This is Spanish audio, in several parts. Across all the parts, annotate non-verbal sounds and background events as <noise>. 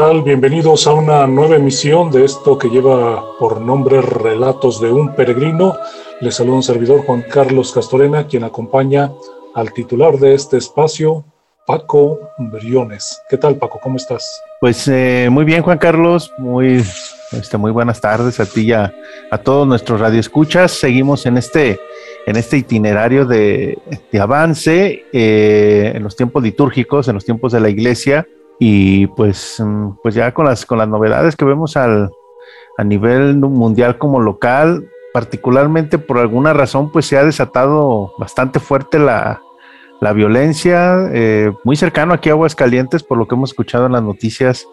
Bienvenidos a una nueva emisión de esto que lleva por nombre Relatos de un Peregrino. Les saluda un servidor Juan Carlos Castorena, quien acompaña al titular de este espacio, Paco Briones. ¿Qué tal, Paco? ¿Cómo estás? Pues eh, muy bien, Juan Carlos. Muy, este, muy buenas tardes a ti y a, todos nuestros radioescuchas. Seguimos en este, en este itinerario de, avance eh, en los tiempos litúrgicos, en los tiempos de la iglesia y pues, mm, pues ya con las, con las novedades que vemos al, a nivel mundial como local, particularmente por alguna razón, pues se ha desatado bastante fuerte la, la violencia, eh, muy cercano aquí a Aguascalientes, por lo que hemos escuchado en las noticias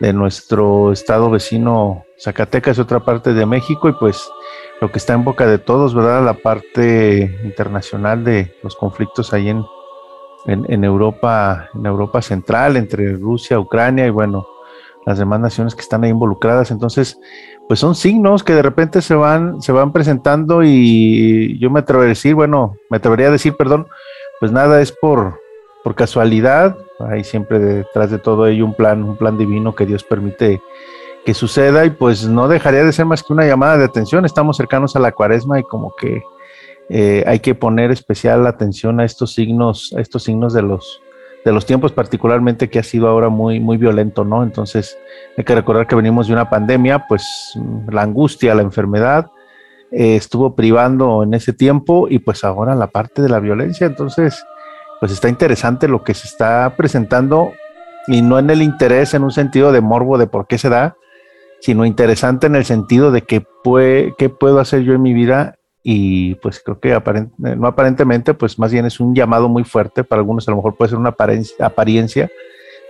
de nuestro estado vecino Zacatecas, otra parte de México, y pues lo que está en boca de todos, ¿verdad? La parte internacional de los conflictos ahí en, en, Europa, en Europa Central, entre Rusia, Ucrania y bueno, las demás naciones que están ahí involucradas. Entonces, pues son signos que de repente se van, se van presentando y yo me atrevería a decir, bueno, me atrevería a decir, perdón, pues nada es por, por casualidad, hay siempre detrás de todo ello un plan, un plan divino que Dios permite que suceda y pues no dejaría de ser más que una llamada de atención. Estamos cercanos a la cuaresma y como que eh, hay que poner especial atención a estos signos, a estos signos de los, de los tiempos, particularmente que ha sido ahora muy, muy violento, ¿no? Entonces, hay que recordar que venimos de una pandemia, pues la angustia, la enfermedad, eh, estuvo privando en ese tiempo y pues ahora la parte de la violencia. Entonces, pues está interesante lo que se está presentando y no en el interés, en un sentido de morbo de por qué se da, sino interesante en el sentido de que qué puedo hacer yo en mi vida y pues creo que no aparentemente, pues más bien es un llamado muy fuerte, para algunos a lo mejor puede ser una apariencia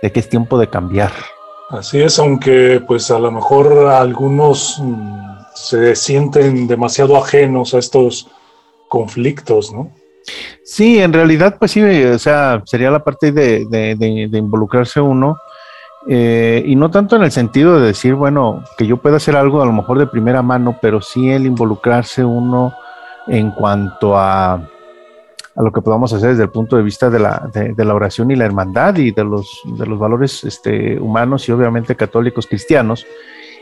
de que es tiempo de cambiar. Así es, aunque pues a lo mejor algunos mm, se sienten demasiado ajenos a estos conflictos, ¿no? Sí, en realidad pues sí, o sea, sería la parte de, involucrarse uno. Eh, y no tanto en el sentido de decir, bueno, que yo pueda hacer algo a lo mejor de primera mano, pero sí el involucrarse uno en cuanto a, lo que podamos hacer desde el punto de vista de la, oración y la hermandad y de los, de los valores este, humanos y obviamente católicos cristianos.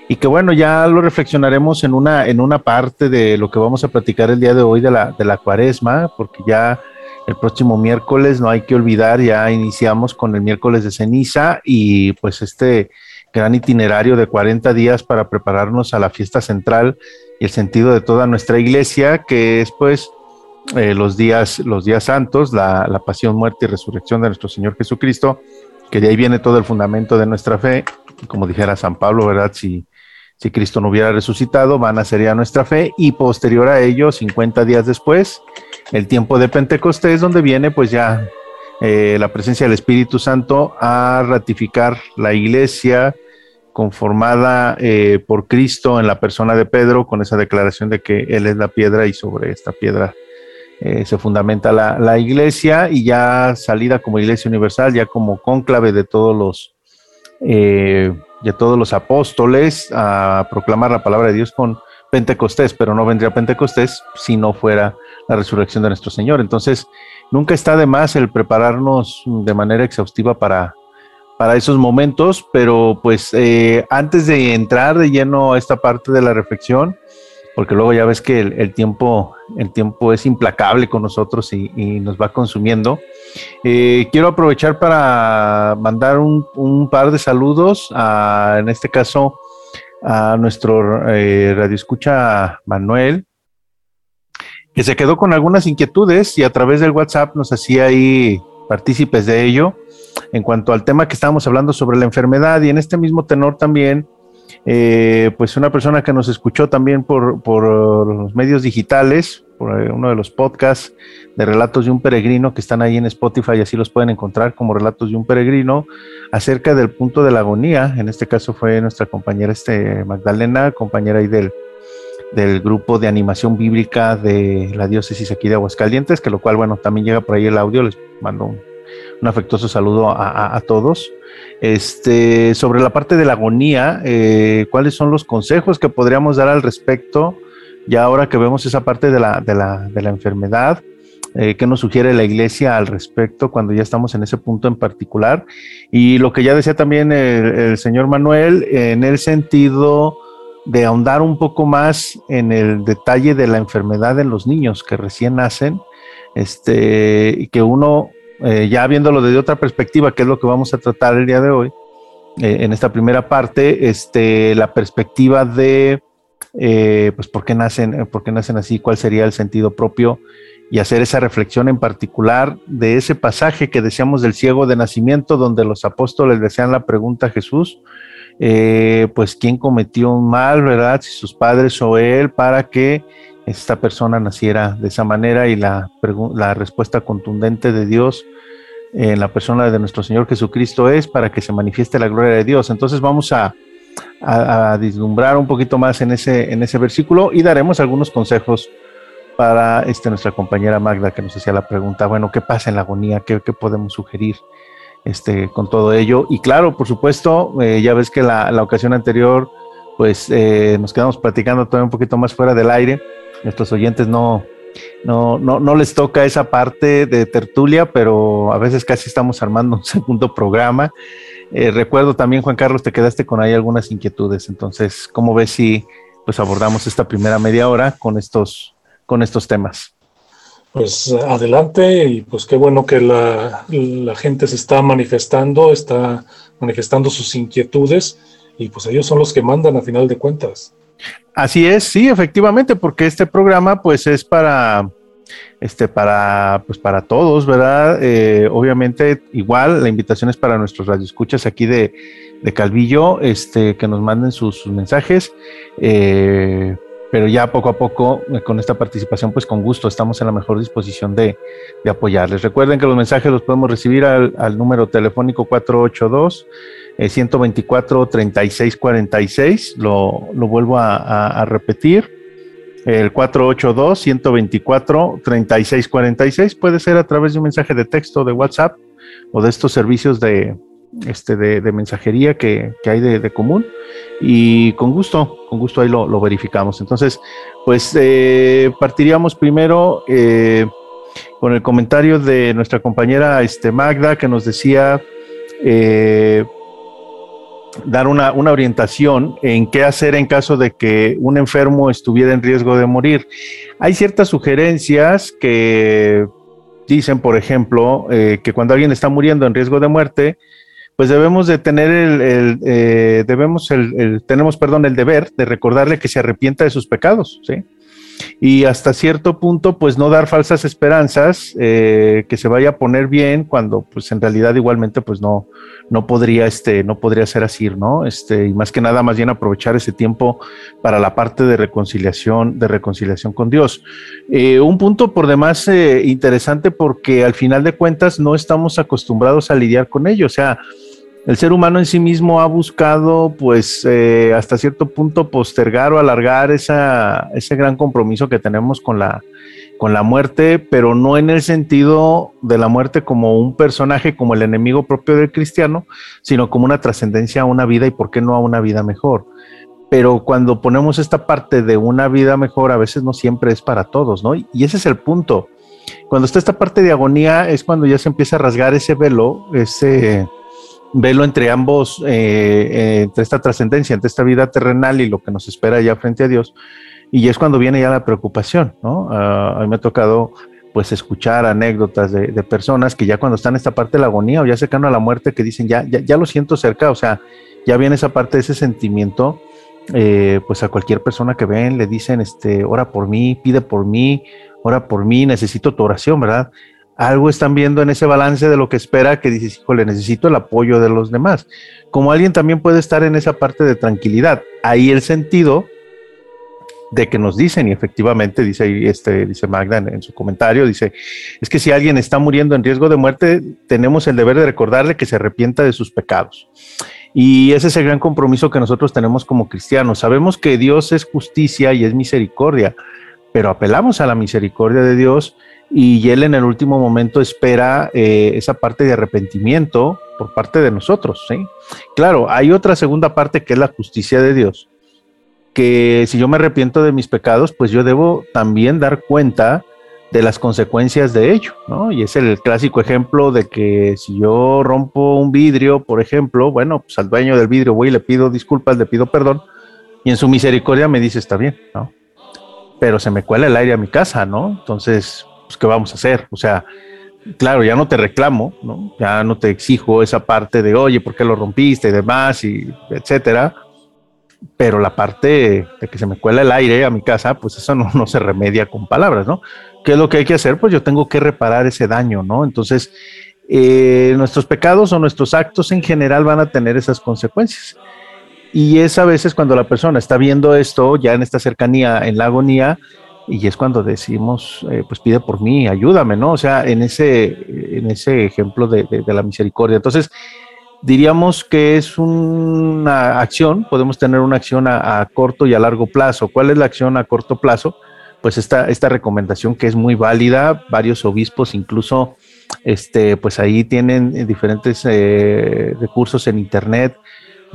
Y que bueno, ya lo reflexionaremos en una, en una parte de lo que vamos a platicar el día de hoy de la, de la cuaresma, porque ya el próximo miércoles, no hay que olvidar, ya iniciamos con el miércoles de ceniza y pues este gran itinerario de 40 días para prepararnos a la fiesta central y el sentido de toda nuestra iglesia, que es pues eh, los, días, los días santos, la, pasión, muerte y resurrección de nuestro Señor Jesucristo, que de ahí viene todo el fundamento de nuestra fe, como dijera San Pablo, ¿verdad? Si, si Cristo no hubiera resucitado, van a sería nuestra fe, y posterior a ello, 50 días después, el tiempo de Pentecostés, donde viene pues ya eh, la presencia del Espíritu Santo a ratificar la iglesia, conformada eh, por Cristo en la persona de Pedro, con esa declaración de que Él es la piedra y sobre esta piedra eh, se fundamenta la, iglesia y ya salida como iglesia universal, ya como cónclave de todos los, eh, de todos los apóstoles a proclamar la palabra de Dios con Pentecostés, pero no vendría Pentecostés si no fuera la resurrección de nuestro Señor. Entonces, nunca está de más el prepararnos de manera exhaustiva para para esos momentos, pero pues eh, antes de entrar de lleno a esta parte de la reflexión, porque luego ya ves que el, tiempo, el tiempo es implacable con nosotros y, nos va consumiendo. Eh, quiero aprovechar para mandar un, par de saludos, a, en este caso a nuestro eh, radioescucha Manuel, que se quedó con algunas inquietudes y a través del WhatsApp nos hacía ahí partícipes de ello. En cuanto al tema que estábamos hablando sobre la enfermedad y en este mismo tenor también, eh, pues una persona que nos escuchó también por, por los medios digitales, por uno de los podcasts de Relatos de un Peregrino que están ahí en Spotify, así los pueden encontrar como Relatos de un Peregrino, acerca del punto de la agonía. En este caso fue nuestra compañera este, Magdalena, compañera ahí del, del grupo de animación bíblica de la diócesis aquí de Aguascalientes, que lo cual, bueno, también llega por ahí el audio, les mando un, afectuoso saludo a, todos. Este, sobre la parte de la agonía, eh, ¿cuáles son los consejos que podríamos dar al respecto? Ya ahora que vemos esa parte de la, de la, de la enfermedad, eh, qué nos sugiere la iglesia al respecto cuando ya estamos en ese punto en particular. Y lo que ya decía también el, señor Manuel, en el sentido de ahondar un poco más en el detalle de la enfermedad en los niños que recién nacen, este, y que uno, eh, ya viéndolo desde otra perspectiva, que es lo que vamos a tratar el día de hoy, eh, en esta primera parte, este, la perspectiva de, pues, ¿por qué, nacen, ¿por qué nacen así? ¿Cuál sería el sentido propio? y hacer esa reflexión en particular de ese pasaje que decíamos del ciego de nacimiento, donde los apóstoles decían la pregunta a Jesús, eh, pues quién cometió un mal, ¿verdad? Si sus padres o él, para que esta persona naciera de esa manera y la, la respuesta contundente de Dios en la persona de nuestro Señor Jesucristo es para que se manifieste la gloria de Dios. Entonces vamos a, a, vislumbrar un poquito más en ese, en ese versículo y daremos algunos consejos para este, nuestra compañera Magda que nos hacía la pregunta, bueno, ¿qué pasa en la agonía? ¿Qué, podemos sugerir este, con todo ello? Y claro, por supuesto, eh, ya ves que la, la, ocasión anterior, pues eh, nos quedamos platicando todavía un poquito más fuera del aire. Nuestros oyentes no, no, no, no les toca esa parte de tertulia, pero a veces casi estamos armando <laughs> un segundo programa. Eh, recuerdo también, Juan Carlos, te quedaste con ahí algunas inquietudes. Entonces, ¿cómo ves si pues abordamos esta primera media hora con estos con estos temas. Pues adelante y pues qué bueno que la, gente se está manifestando, está manifestando sus inquietudes y pues ellos son los que mandan a final de cuentas. Así es, sí, efectivamente, porque este programa pues es para, este, para, pues para todos, ¿verdad? Eh, obviamente igual la invitación es para nuestros radioescuchas aquí de, de Calvillo, este, que nos manden sus, mensajes. Eh, pero ya poco a poco eh, con esta participación, pues con gusto estamos en la mejor disposición de, apoyarles. Recuerden que los mensajes los podemos recibir al, número telefónico 482. 124 3646, lo, lo vuelvo a, repetir, el 482 124 3646 puede ser a través de un mensaje de texto de WhatsApp o de estos servicios de, este, de, mensajería que, hay de, común y con gusto, con gusto ahí lo, verificamos. Entonces, pues eh, partiríamos primero eh, con el comentario de nuestra compañera este, Magda que nos decía eh, dar una, una, orientación en qué hacer en caso de que un enfermo estuviera en riesgo de morir. Hay ciertas sugerencias que dicen, por ejemplo, que cuando alguien está muriendo en riesgo de muerte, pues debemos de tener el, eh, debemos el, tenemos, perdón, el deber de recordarle que se arrepienta de sus pecados, ¿sí? Y hasta cierto punto, pues no dar falsas esperanzas, eh, que se vaya a poner bien cuando, pues en realidad igualmente, pues no, no podría, este, no podría ser así, ¿no? Este, y más que nada, más bien aprovechar ese tiempo para la parte de reconciliación, de reconciliación con Dios. Eh, un punto por demás interesante porque al final de cuentas no estamos acostumbrados a lidiar con ello, o sea, el ser humano en sí mismo ha buscado, pues, eh, hasta cierto punto postergar o alargar esa, ese gran compromiso que tenemos con la, con la muerte, pero no en el sentido de la muerte como un personaje, como el enemigo propio del cristiano, sino como una trascendencia a una vida y por qué no a una vida mejor. Pero cuando ponemos esta parte de una vida mejor, a veces no siempre es para todos, ¿no? Y ese es el punto. Cuando está esta parte de agonía es cuando ya se empieza a rasgar ese velo, ese velo entre ambos, eh, eh, entre esta trascendencia, entre esta vida terrenal y lo que nos espera ya frente a Dios. Y es cuando viene ya la preocupación, ¿no? a mí me ha tocado pues escuchar anécdotas de, personas que ya cuando están en esta parte de la agonía o ya cercano a la muerte que dicen ya, ya, lo siento cerca, o sea, ya viene esa parte ese sentimiento, eh, pues a cualquier persona que ven le dicen, este, ora por mí, pide por mí, ora por mí, necesito tu oración, ¿verdad? Algo están viendo en ese balance de lo que espera que dices, híjole, necesito el apoyo de los demás. Como alguien también puede estar en esa parte de tranquilidad. Ahí el sentido de que nos dicen, y efectivamente dice este, dice Magda en, su comentario, dice, es que si alguien está muriendo en riesgo de muerte, tenemos el deber de recordarle que se arrepienta de sus pecados. Y ese es el gran compromiso que nosotros tenemos como cristianos. Sabemos que Dios es justicia y es misericordia, pero apelamos a la misericordia de Dios y Él en el último momento espera eh, esa parte de arrepentimiento por parte de nosotros. ¿sí? Claro, hay otra segunda parte que es la justicia de Dios que si yo me arrepiento de mis pecados, pues yo debo también dar cuenta de las consecuencias de ello, ¿no? Y es el clásico ejemplo de que si yo rompo un vidrio, por ejemplo, bueno, pues al dueño del vidrio voy y le pido disculpas, le pido perdón, y en su misericordia me dice, está bien, ¿no? Pero se me cuela el aire a mi casa, ¿no? Entonces, pues, ¿qué vamos a hacer? O sea, claro, ya no te reclamo, ¿no? Ya no te exijo esa parte de, oye, ¿por qué lo rompiste y demás, y etcétera pero la parte de que se me cuela el aire a mi casa, pues eso no, se remedia con palabras, ¿no? ¿Qué es lo que hay que hacer? Pues yo tengo que reparar ese daño, ¿no? Entonces, eh, nuestros pecados o nuestros actos en general van a tener esas consecuencias. Y es a veces cuando la persona está viendo esto, ya en esta cercanía, en la agonía, y es cuando decimos, eh, pues pide por mí, ayúdame, ¿no? O sea, en ese, en ese ejemplo de, de la misericordia. Entonces, diríamos que es una acción, podemos tener una acción a, corto y a largo plazo. ¿Cuál es la acción a corto plazo? Pues esta, esta recomendación que es muy válida, varios obispos incluso, este, pues ahí tienen diferentes eh, recursos en Internet,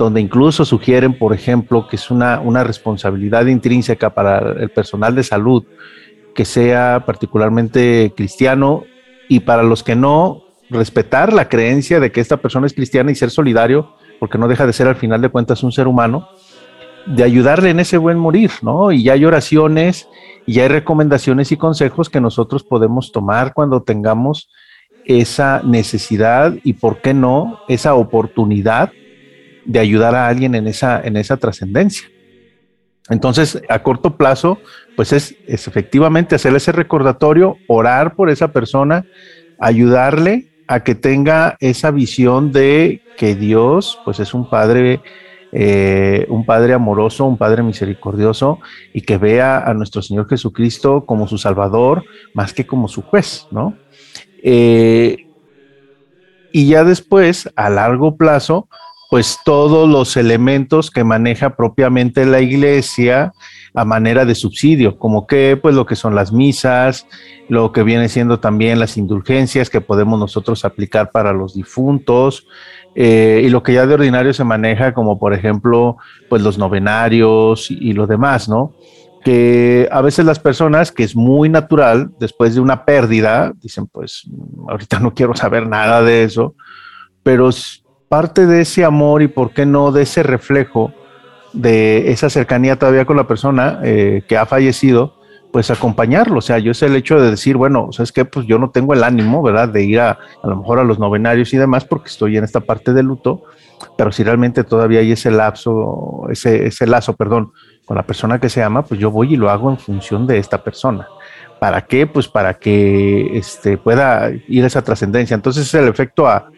donde incluso sugieren, por ejemplo, que es una, una responsabilidad intrínseca para el personal de salud que sea particularmente cristiano y para los que no, respetar la creencia de que esta persona es cristiana y ser solidario, porque no deja de ser al final de cuentas un ser humano, de ayudarle en ese buen morir, ¿no? Y ya hay oraciones y ya hay recomendaciones y consejos que nosotros podemos tomar cuando tengamos esa necesidad y, ¿por qué no?, esa oportunidad de ayudar a alguien en esa, en esa trascendencia. Entonces, a corto plazo, pues es, efectivamente hacer ese recordatorio, orar por esa persona, ayudarle a que tenga esa visión de que Dios, pues es un padre, eh, un padre amoroso, un padre misericordioso y que vea a nuestro Señor Jesucristo como su Salvador más que como su juez, ¿no? Eh, y ya después, a largo plazo, pues todos los elementos que maneja propiamente la iglesia a manera de subsidio, como que pues lo que son las misas, lo que viene siendo también las indulgencias que podemos nosotros aplicar para los difuntos, eh, y lo que ya de ordinario se maneja como por ejemplo pues los novenarios y, y lo demás, ¿no? que a veces las personas, que es muy natural, después de una pérdida, dicen, pues ahorita no quiero saber nada de eso, pero parte de ese amor y por qué no de ese reflejo de esa cercanía todavía con la persona eh, que ha fallecido, pues acompañarlo. O sea, yo es el hecho de decir, bueno, ¿sabes qué? Pues yo no tengo el ánimo, ¿verdad? De ir a, a lo mejor a los novenarios y demás porque estoy en esta parte de luto, pero si realmente todavía hay ese lapso, ese, ese lazo, perdón, con la persona que se ama, pues yo voy y lo hago en función de esta persona. ¿Para qué? Pues para que este, pueda ir a esa trascendencia. Entonces es el efecto a,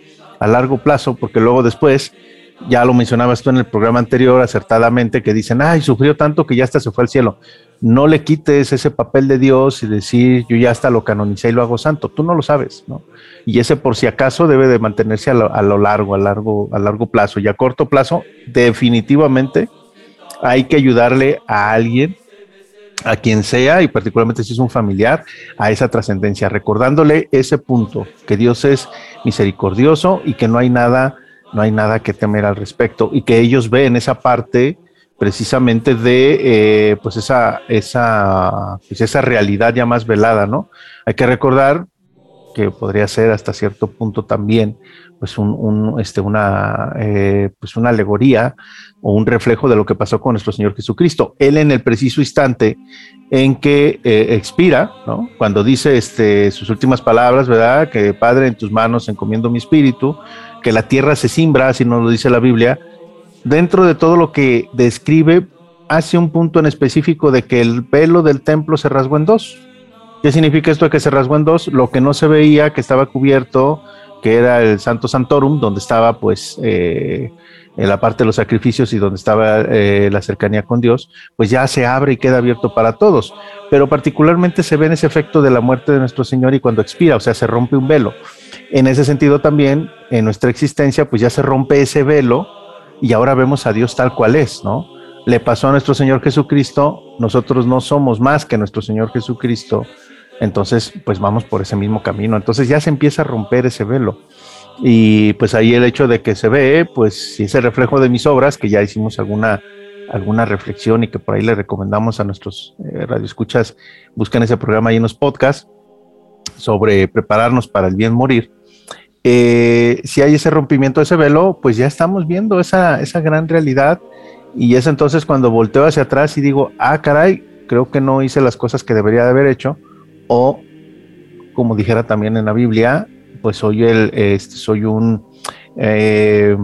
a largo plazo, porque luego después, ya lo mencionabas tú en el programa anterior acertadamente, que dicen, ay, sufrió tanto que ya hasta se fue al cielo. No le quites ese papel de Dios y decir, yo ya hasta lo canonicé y lo hago santo. Tú no lo sabes, ¿no? Y ese por si acaso debe de mantenerse a lo, a lo largo, a largo, a largo plazo. Y a corto plazo, definitivamente hay que ayudarle a alguien a quien sea y particularmente si es un familiar, a esa trascendencia, recordándole ese punto, que Dios es misericordioso y que no hay nada, no hay nada que temer al respecto y que ellos ven esa parte precisamente de eh, pues esa, esa, pues esa realidad ya más velada, ¿no? Hay que recordar que podría ser hasta cierto punto también pues un, este, una, eh, pues una alegoría o un reflejo de lo que pasó con nuestro Señor Jesucristo. Él en el preciso instante en que eh, expira, ¿no? cuando dice este, sus últimas palabras, ¿verdad? Que Padre, en tus manos encomiendo mi espíritu, que la tierra se simbra, así nos lo dice la Biblia, dentro de todo lo que describe, hace un punto en específico de que el velo del templo se rasgó en dos. ¿Qué significa esto de que se rasgó en dos? Lo que no se veía, que estaba cubierto, que era el Santo Santorum, donde estaba pues eh, en la parte de los sacrificios y donde estaba eh, la cercanía con Dios, pues ya se abre y queda abierto para todos. Pero particularmente se ve en ese efecto de la muerte de nuestro Señor y cuando expira, o sea, se rompe un velo. En ese sentido también, en nuestra existencia, pues ya se rompe ese velo y ahora vemos a Dios tal cual es, ¿no? Le pasó a nuestro Señor Jesucristo, nosotros no somos más que nuestro Señor Jesucristo, entonces, pues vamos por ese mismo camino. Entonces ya se empieza a romper ese velo. Y pues ahí el hecho de que se ve, pues ese reflejo de mis obras, que ya hicimos alguna, alguna reflexión y que por ahí le recomendamos a nuestros eh, radioescuchas, busquen ese programa ahí en los podcasts sobre prepararnos para el bien morir. Eh, si hay ese rompimiento de ese velo, pues ya estamos viendo esa, esa gran realidad y es entonces cuando volteo hacia atrás y digo, ah, caray, creo que no hice las cosas que debería de haber hecho o como dijera también en la Biblia, pues soy el, este, soy un, eh,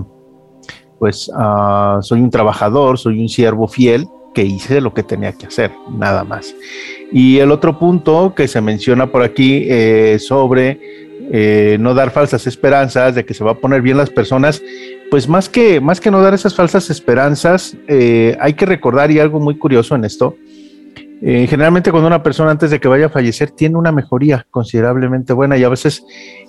pues uh, soy un trabajador, soy un siervo fiel que hice lo que tenía que hacer, nada más. Y el otro punto que se menciona por aquí eh, sobre eh, no dar falsas esperanzas de que se va a poner bien las personas, pues más que, más que no dar esas falsas esperanzas, hay que recordar y algo muy curioso en esto, eh, generalmente cuando una persona antes de que vaya a fallecer tiene una mejoría considerablemente buena y a veces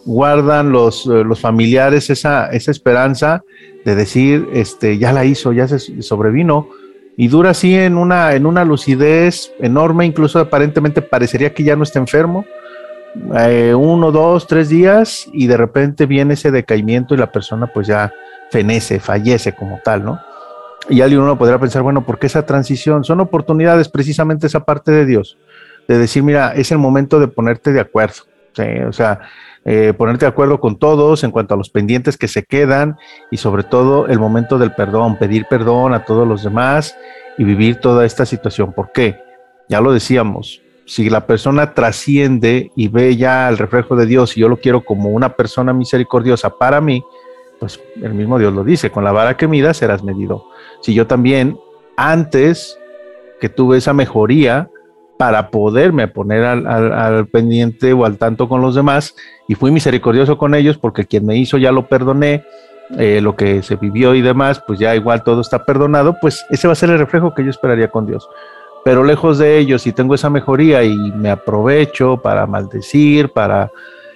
guardan los, eh, los familiares esa, esa, esperanza de decir, este, ya la hizo, ya se sobrevino y dura así en una, en una lucidez enorme, incluso aparentemente parecería que ya no está enfermo. Eh, uno, dos, tres días y de repente viene ese decaimiento y la persona pues ya fenece, fallece como tal, ¿no? Y alguien uno podrá pensar, bueno, ¿por qué esa transición? Son oportunidades, precisamente esa parte de Dios, de decir, mira, es el momento de ponerte de acuerdo. O sea, eh, ponerte de acuerdo con todos en cuanto a los pendientes que se quedan y sobre todo el momento del perdón, pedir perdón a todos los demás y vivir toda esta situación. ¿Por qué? Ya lo decíamos, si la persona trasciende y ve ya el reflejo de Dios y yo lo quiero como una persona misericordiosa para mí, pues el mismo Dios lo dice, con la vara que midas serás medido. Si yo también, antes que tuve esa mejoría, para poderme poner al, pendiente o al tanto con los demás, y fui misericordioso con ellos porque quien me hizo ya lo perdoné, eh, lo que se vivió y demás, pues ya igual todo está perdonado, pues ese va a ser el reflejo que yo esperaría con Dios. Pero lejos de ellos, si tengo esa mejoría y me aprovecho para maldecir, para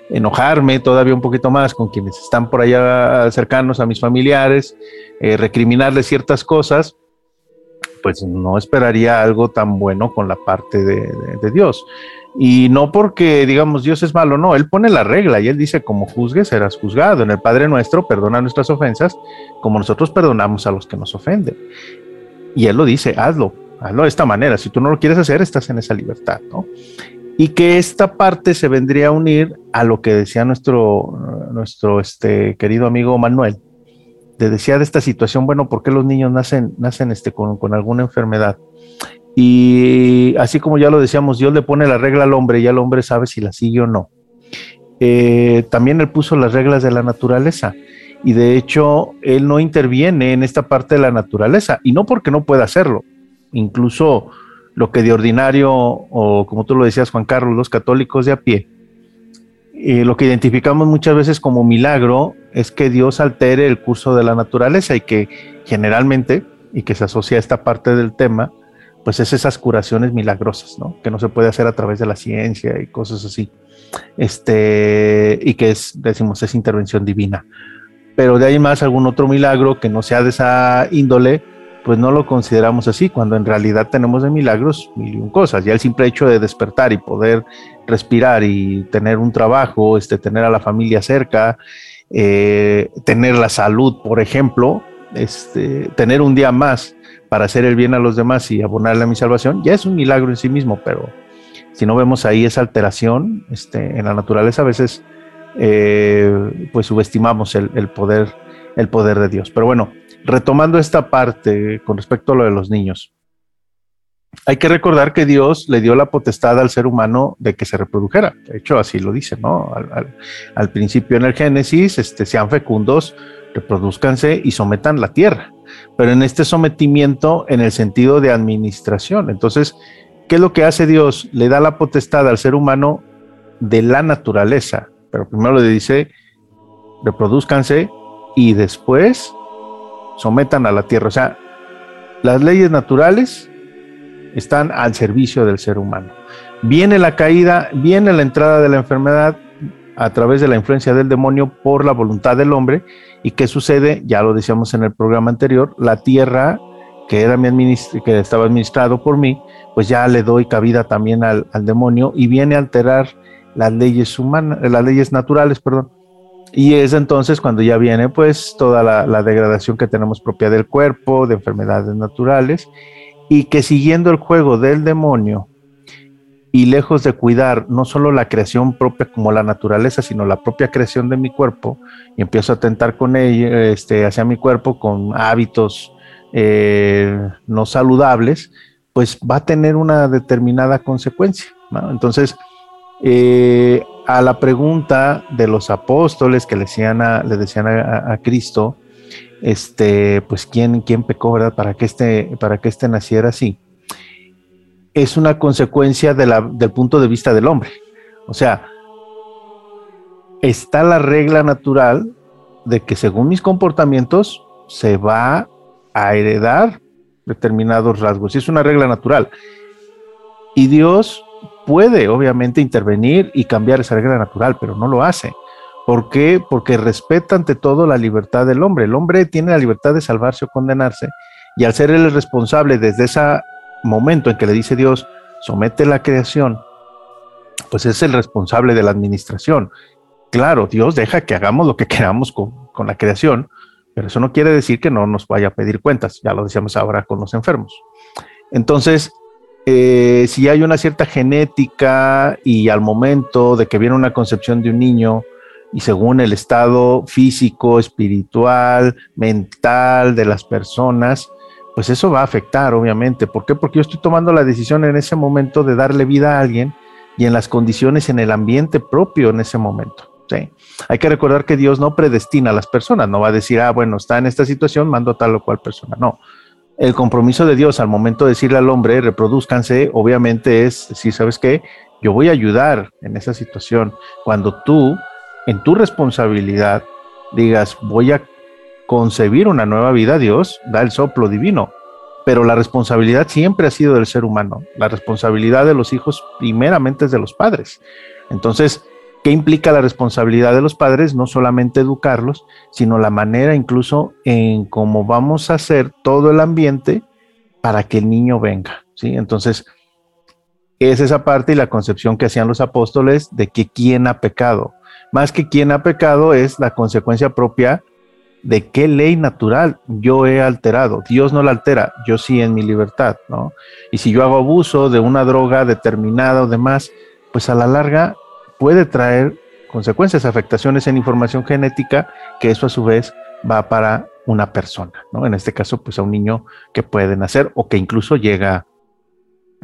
enojarme todavía un poquito más con quienes están por allá cercanos a mis familiares, eh, recriminarles ciertas cosas, pues no esperaría algo tan bueno con la parte de, Dios. Y no porque, digamos, Dios es malo, no, Él pone la regla y Él dice, como juzgues, serás juzgado. En el Padre nuestro, perdona nuestras ofensas, como nosotros perdonamos a los que nos ofenden. Y Él lo dice, hazlo, hazlo de esta manera. Si tú no lo quieres hacer, estás en esa libertad, ¿no? Y que esta parte se vendría a unir a lo que decía nuestro, nuestro este, querido amigo Manuel. Te decía de esta situación, bueno, ¿por qué los niños nacen, nacen este, con, alguna enfermedad? Y así como ya lo decíamos, Dios le pone la regla al hombre y el hombre sabe si la sigue o no. Eh, también él puso las reglas de la naturaleza y de hecho él no interviene en esta parte de la naturaleza y no porque no pueda hacerlo. Incluso lo que de ordinario, o como tú lo decías, Juan Carlos, los católicos de a pie, eh, lo que identificamos muchas veces como milagro es que Dios altere el curso de la naturaleza y que generalmente, y que se asocia a esta parte del tema, pues es esas curaciones milagrosas, ¿no? Que no se puede hacer a través de la ciencia y cosas así. Este, y que es, decimos, es intervención divina. Pero de ahí más algún otro milagro que no sea de esa índole, pues no lo consideramos así, cuando en realidad tenemos de milagros mil y un cosas. Ya el simple hecho de despertar y poder respirar y tener un trabajo, este, tener a la familia cerca, eh, tener la salud, por ejemplo, este, tener un día más para hacer el bien a los demás y abonarle a mi salvación, ya es un milagro en sí mismo, pero si no vemos ahí esa alteración este, en la naturaleza, a veces eh, pues subestimamos el, el, poder, el poder de Dios. Pero bueno, retomando esta parte con respecto a lo de los niños, hay que recordar que Dios le dio la potestad al ser humano de que se reprodujera. De hecho, así lo dice, ¿no? Al, principio en el Génesis, este, sean fecundos, reproduzcanse y sometan la tierra. Pero en este sometimiento, en el sentido de administración. Entonces, ¿qué es lo que hace Dios? Le da la potestad al ser humano de la naturaleza, pero primero le dice, reproduzcanse y después sometan a la tierra. O sea, las leyes naturales están al servicio del ser humano. Viene la caída, viene la entrada de la enfermedad a través de la influencia del demonio por la voluntad del hombre. ¿Y qué sucede? Ya lo decíamos en el programa anterior, la tierra que, era mi que estaba administrado por mí, pues ya le doy cabida también al, al demonio y viene a alterar las leyes humanas, las leyes naturales, perdón. Y es entonces cuando ya viene pues toda la, degradación que tenemos propia del cuerpo, de enfermedades naturales, y que siguiendo el juego del demonio y lejos de cuidar no solo la creación propia como la naturaleza, sino la propia creación de mi cuerpo, y empiezo a tentar con ella, este, hacia mi cuerpo con hábitos eh, no saludables, pues va a tener una determinada consecuencia. Entonces, eh, a la pregunta de los apóstoles que le decían a, Cristo, este, pues quién, quién pecó, ¿verdad? Para que este, para que este naciera así. Es una consecuencia del punto de vista del hombre. O sea, está la regla natural de que según mis comportamientos se va a heredar determinados rasgos. Y es una regla natural. Y Dios puede obviamente intervenir y cambiar esa regla natural, pero no lo hace. ¿Por qué? Porque respeta ante todo la libertad del hombre. El hombre tiene la libertad de salvarse o condenarse y al ser el responsable desde ese momento en que le dice Dios, somete la creación, pues es el responsable de la administración. Claro, Dios deja que hagamos lo que queramos con, con la creación, pero eso no quiere decir que no nos vaya a pedir cuentas, ya lo decíamos ahora con los enfermos. Entonces, eh, si hay una cierta genética y al momento de que viene una concepción de un niño y según el estado físico, espiritual, mental de las personas, pues eso va a afectar, obviamente. ¿Por qué? Porque yo estoy tomando la decisión en ese momento de darle vida a alguien y en las condiciones, en el ambiente propio en ese momento. ¿sí? Hay que recordar que Dios no predestina a las personas, no va a decir, ah, bueno, está en esta situación, mando a tal o cual persona. No, el compromiso de Dios al momento de decirle al hombre, reproduzcanse, obviamente es decir, ¿sabes qué? Yo voy a ayudar en esa situación. Cuando tú, en tu responsabilidad, digas, voy a concebir una nueva vida, Dios da el soplo divino. Pero la responsabilidad siempre ha sido del ser humano. La responsabilidad de los hijos primeramente es de los padres. Entonces, ¿Qué implica la responsabilidad de los padres? No solamente educarlos, sino la manera incluso en cómo vamos a hacer todo el ambiente para que el niño venga. ¿sí? Entonces, es esa parte y la concepción que hacían los apóstoles de que quién ha pecado. Más que quién ha pecado es la consecuencia propia de qué ley natural yo he alterado. Dios no la altera, yo sí en mi libertad, ¿no? Y si yo hago abuso de una droga determinada o demás, pues a la larga puede traer consecuencias, afectaciones en información genética, que eso a su vez va para una persona, ¿no? En este caso, pues a un niño que puede nacer o que incluso llega,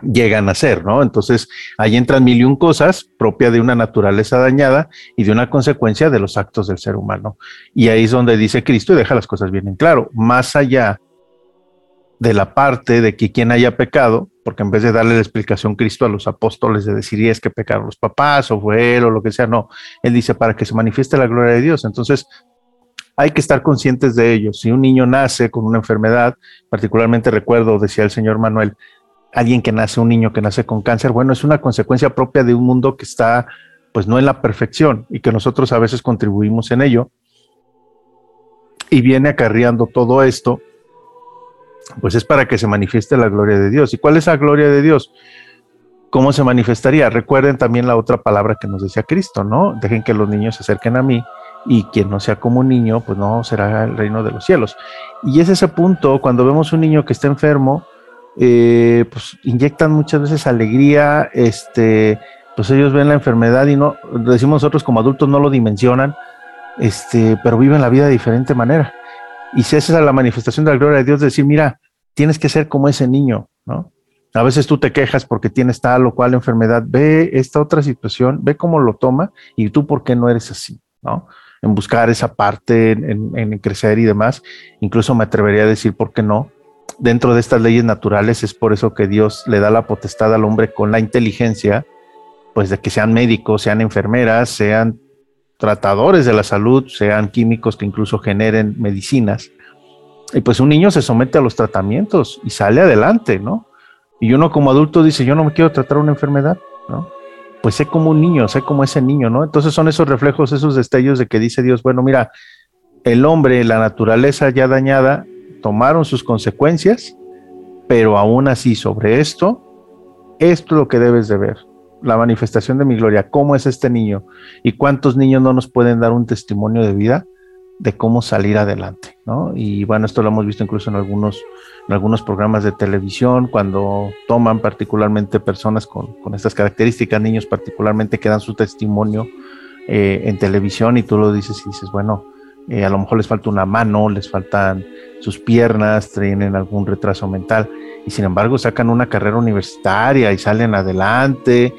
llega a nacer, ¿no? Entonces, ahí entran mil y un cosas propia de una naturaleza dañada y de una consecuencia de los actos del ser humano. Y ahí es donde dice Cristo y deja las cosas bien en claro. Más allá de la parte de que quien haya pecado, porque en vez de darle la explicación Cristo a los apóstoles de decir, y es que pecaron los papás o fue él o lo que sea, no, él dice para que se manifieste la gloria de Dios. Entonces, hay que estar conscientes de ello. Si un niño nace con una enfermedad, particularmente recuerdo, decía el señor Manuel, alguien que nace, un niño que nace con cáncer, bueno, es una consecuencia propia de un mundo que está, pues no en la perfección y que nosotros a veces contribuimos en ello. Y viene acarreando todo esto pues es para que se manifieste la gloria de Dios. ¿Y cuál es la gloria de Dios? ¿Cómo se manifestaría? Recuerden también la otra palabra que nos decía Cristo, ¿no? Dejen que los niños se acerquen a mí y quien no sea como un niño, pues no será el reino de los cielos. Y es ese punto, cuando vemos un niño que está enfermo, eh, pues inyectan muchas veces alegría, este, pues ellos ven la enfermedad y no, decimos nosotros como adultos no lo dimensionan, este, pero viven la vida de diferente manera. Y si esa es la manifestación de la gloria de Dios, decir, mira, tienes que ser como ese niño, ¿no? A veces tú te quejas porque tienes tal o cual enfermedad, ve esta otra situación, ve cómo lo toma y tú por qué no eres así, ¿no? En buscar esa parte, en, crecer y demás. Incluso me atrevería a decir, ¿por qué no? dentro de estas leyes naturales es por eso que Dios le da la potestad al hombre con la inteligencia, pues de que sean médicos, sean enfermeras, sean tratadores de la salud, sean químicos que incluso generen medicinas. Y pues un niño se somete a los tratamientos y sale adelante, ¿no? Y uno como adulto dice, yo no me quiero tratar una enfermedad, ¿no? Pues sé como un niño, sé como ese niño, ¿no? Entonces son esos reflejos, esos destellos de que dice Dios, bueno, mira, el hombre, la naturaleza ya dañada, tomaron sus consecuencias, pero aún así sobre esto, esto es lo que debes de ver, la manifestación de mi gloria, cómo es este niño y cuántos niños no nos pueden dar un testimonio de vida de cómo salir adelante, ¿no? Y bueno, esto lo hemos visto incluso en algunos, en algunos programas de televisión, cuando toman particularmente personas con, estas características, niños particularmente que dan su testimonio eh, en televisión y tú lo dices y dices, bueno, eh, a lo mejor les falta una mano, les faltan sus piernas, tienen algún retraso mental y sin embargo sacan una carrera universitaria y salen adelante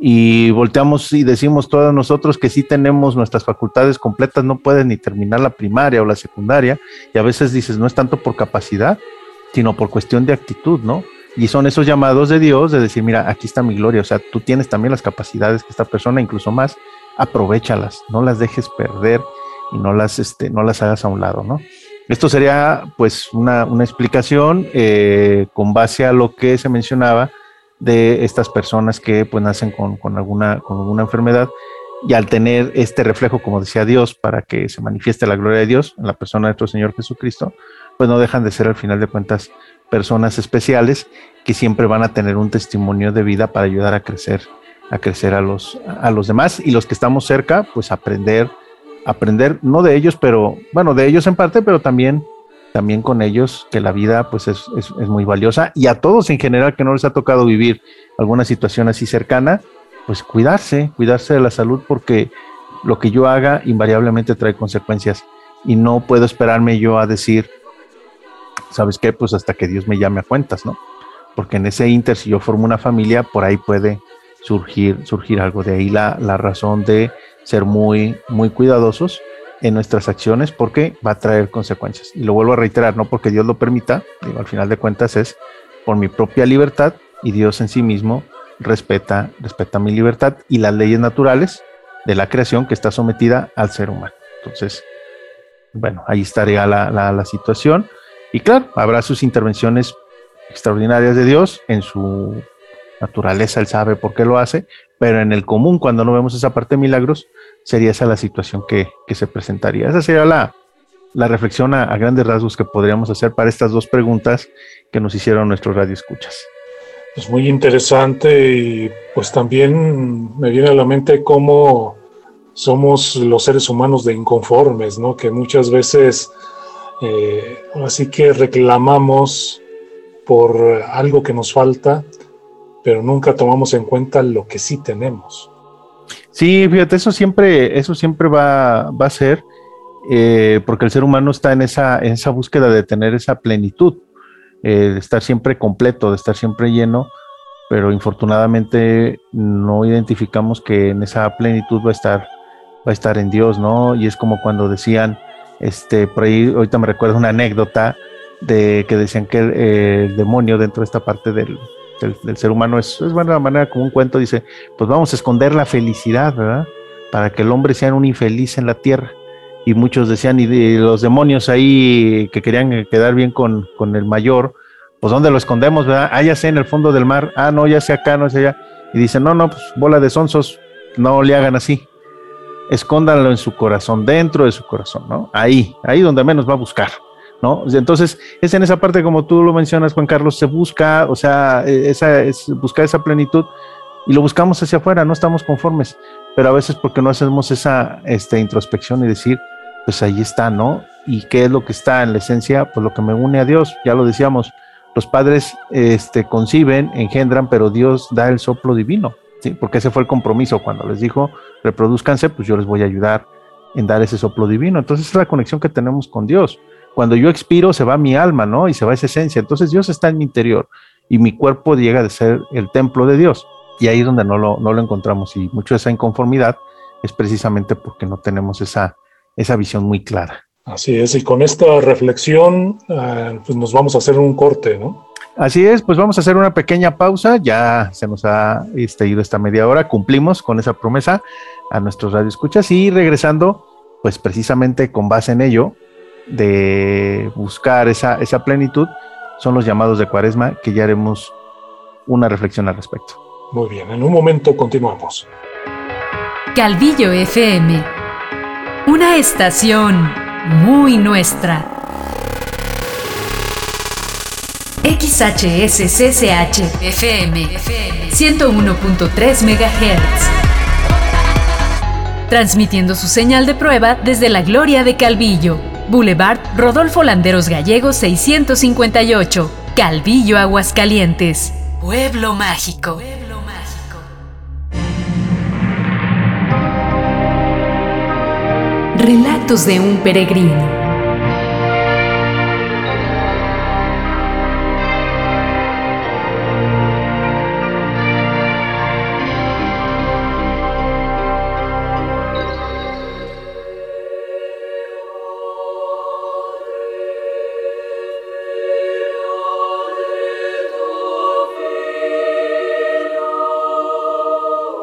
y volteamos y decimos todos nosotros que sí tenemos nuestras facultades completas, no pueden ni terminar la primaria o la secundaria y a veces dices no es tanto por capacidad, sino por cuestión de actitud, ¿no? Y son esos llamados de Dios de decir, mira, aquí está mi gloria, o sea, tú tienes también las capacidades que esta persona, incluso más, aprovechalas, no las dejes perder y no las, este, no las hagas a un lado, ¿no? Esto sería pues una, explicación eh, con base a lo que se mencionaba de estas personas que pues nacen con, alguna, con alguna enfermedad y al tener este reflejo, como decía Dios, para que se manifieste la gloria de Dios en la persona de nuestro Señor Jesucristo, pues no dejan de ser al final de cuentas personas especiales que siempre van a tener un testimonio de vida para ayudar a crecer, a crecer a los, a los demás y los que estamos cerca, pues aprender aprender, no de ellos, pero bueno, de ellos en parte, pero también, también con ellos, que la vida pues es, es, muy valiosa y a todos en general que no les ha tocado vivir alguna situación así cercana, pues cuidarse, cuidarse de la salud porque lo que yo haga invariablemente trae consecuencias y no puedo esperarme yo a decir, ¿sabes qué? Pues hasta que Dios me llame a cuentas, ¿no? Porque en ese inter, si yo formo una familia, por ahí puede surgir, surgir algo. De ahí la, la razón de ser muy, muy cuidadosos en nuestras acciones porque va a traer consecuencias. Y lo vuelvo a reiterar, no porque Dios lo permita, digo, al final de cuentas es por mi propia libertad y Dios en sí mismo respeta, respeta mi libertad y las leyes naturales de la creación que está sometida al ser humano. Entonces, bueno, ahí estaría la, la, la situación. Y claro, habrá sus intervenciones extraordinarias de Dios en su naturaleza, Él sabe por qué lo hace, pero en el común, cuando no vemos esa parte de milagros, sería esa la situación que, se presentaría. Esa sería la, reflexión a, grandes rasgos que podríamos hacer para estas dos preguntas que nos hicieron nuestros radioescuchas. Es muy interesante y pues también me viene a la mente cómo somos los seres humanos de inconformes, ¿no? Que muchas veces eh, así que reclamamos por algo que nos falta pero nunca tomamos en cuenta lo que sí tenemos. Sí, fíjate, eso siempre, eso siempre va, a ser, eh, porque el ser humano está en esa, en esa búsqueda de tener esa plenitud, eh, de estar siempre completo, de estar siempre lleno, pero infortunadamente no identificamos que en esa plenitud va a estar, va a estar en Dios, ¿no? Y es como cuando decían, este, por ahí ahorita me recuerdo una anécdota de que decían que el demonio dentro de esta parte del, del, ser humano es, es buena manera como un cuento, dice, pues vamos a esconder la felicidad, ¿verdad? Para que el hombre sea un infeliz en la tierra. Y muchos decían, y los demonios ahí que querían quedar bien con, con el mayor, pues ¿dónde lo escondemos, verdad? Ah, ya en el fondo del mar, ah, no, ya sé acá, no sé allá. Y dicen, no, no, pues bola de sonsos, no le hagan así. Escóndanlo en su corazón, dentro de su corazón, ¿no? Ahí, ahí donde menos va a buscar. ¿No? Entonces, es en esa parte, como tú lo mencionas, Juan Carlos, se busca, o sea, e, esa, es buscar esa plenitud y lo buscamos hacia afuera, no estamos conformes, pero a veces porque no hacemos esa este, introspección y decir, pues ahí está, ¿no? ¿Y qué es lo que está en la esencia? Pues lo que me une a Dios, ya lo decíamos, los padres este, conciben, engendran, pero Dios da el soplo divino, ¿sí? Porque ese fue el compromiso cuando les dijo, reproduzcanse, pues yo les voy a ayudar en dar ese soplo divino. Entonces es la conexión que tenemos con Dios cuando yo expiro se va mi alma, ¿no? Y se va esa esencia. Entonces Dios está en mi interior y mi cuerpo llega a ser el templo de Dios. Y ahí es donde no lo, no lo encontramos. Y mucho de esa inconformidad es precisamente porque no tenemos esa, esa visión muy clara. Así es, y con esta reflexión eh, pues nos vamos a hacer un corte, ¿no? Así es, pues vamos a hacer una pequeña pausa, ya se nos ha este, ido esta media hora, cumplimos con esa promesa a nuestros radioescuchas y regresando, pues precisamente con base en ello, de buscar esa, esa plenitud, son los llamados de cuaresma, que ya haremos una reflexión al respecto. Muy bien, en un momento continuamos. Calvillo FM, una estación muy nuestra. XHSCCH FM 101.3 MHz. Transmitiendo su señal de prueba desde la Gloria de Calvillo, Boulevard Rodolfo Landeros Gallegos 658, Calvillo, Aguascalientes. Pueblo mágico. Relatos de un peregrino.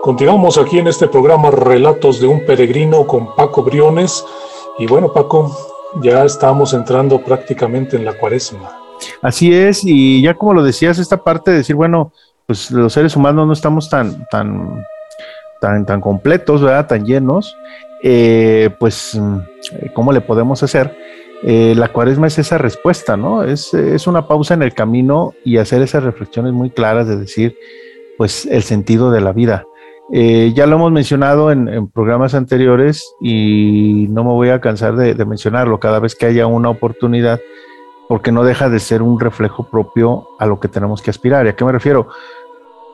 Continuamos aquí en este programa Relatos de un Peregrino con Paco Briones. Y bueno, Paco, ya estamos entrando prácticamente en la cuaresma. Así es, y ya como lo decías, esta parte de decir, bueno, pues los seres humanos no estamos tan, tan, tan, tan completos, ¿verdad? Tan llenos, eh, pues, ¿cómo le podemos hacer? Eh, la cuaresma es esa respuesta, ¿no? Es, es una pausa en el camino y hacer esas reflexiones muy claras de decir, pues, el sentido de la vida. Eh, ya lo hemos mencionado en, programas anteriores y no me voy a cansar de, mencionarlo cada vez que haya una oportunidad, porque no deja de ser un reflejo propio a lo que tenemos que aspirar. ¿Y a qué me refiero?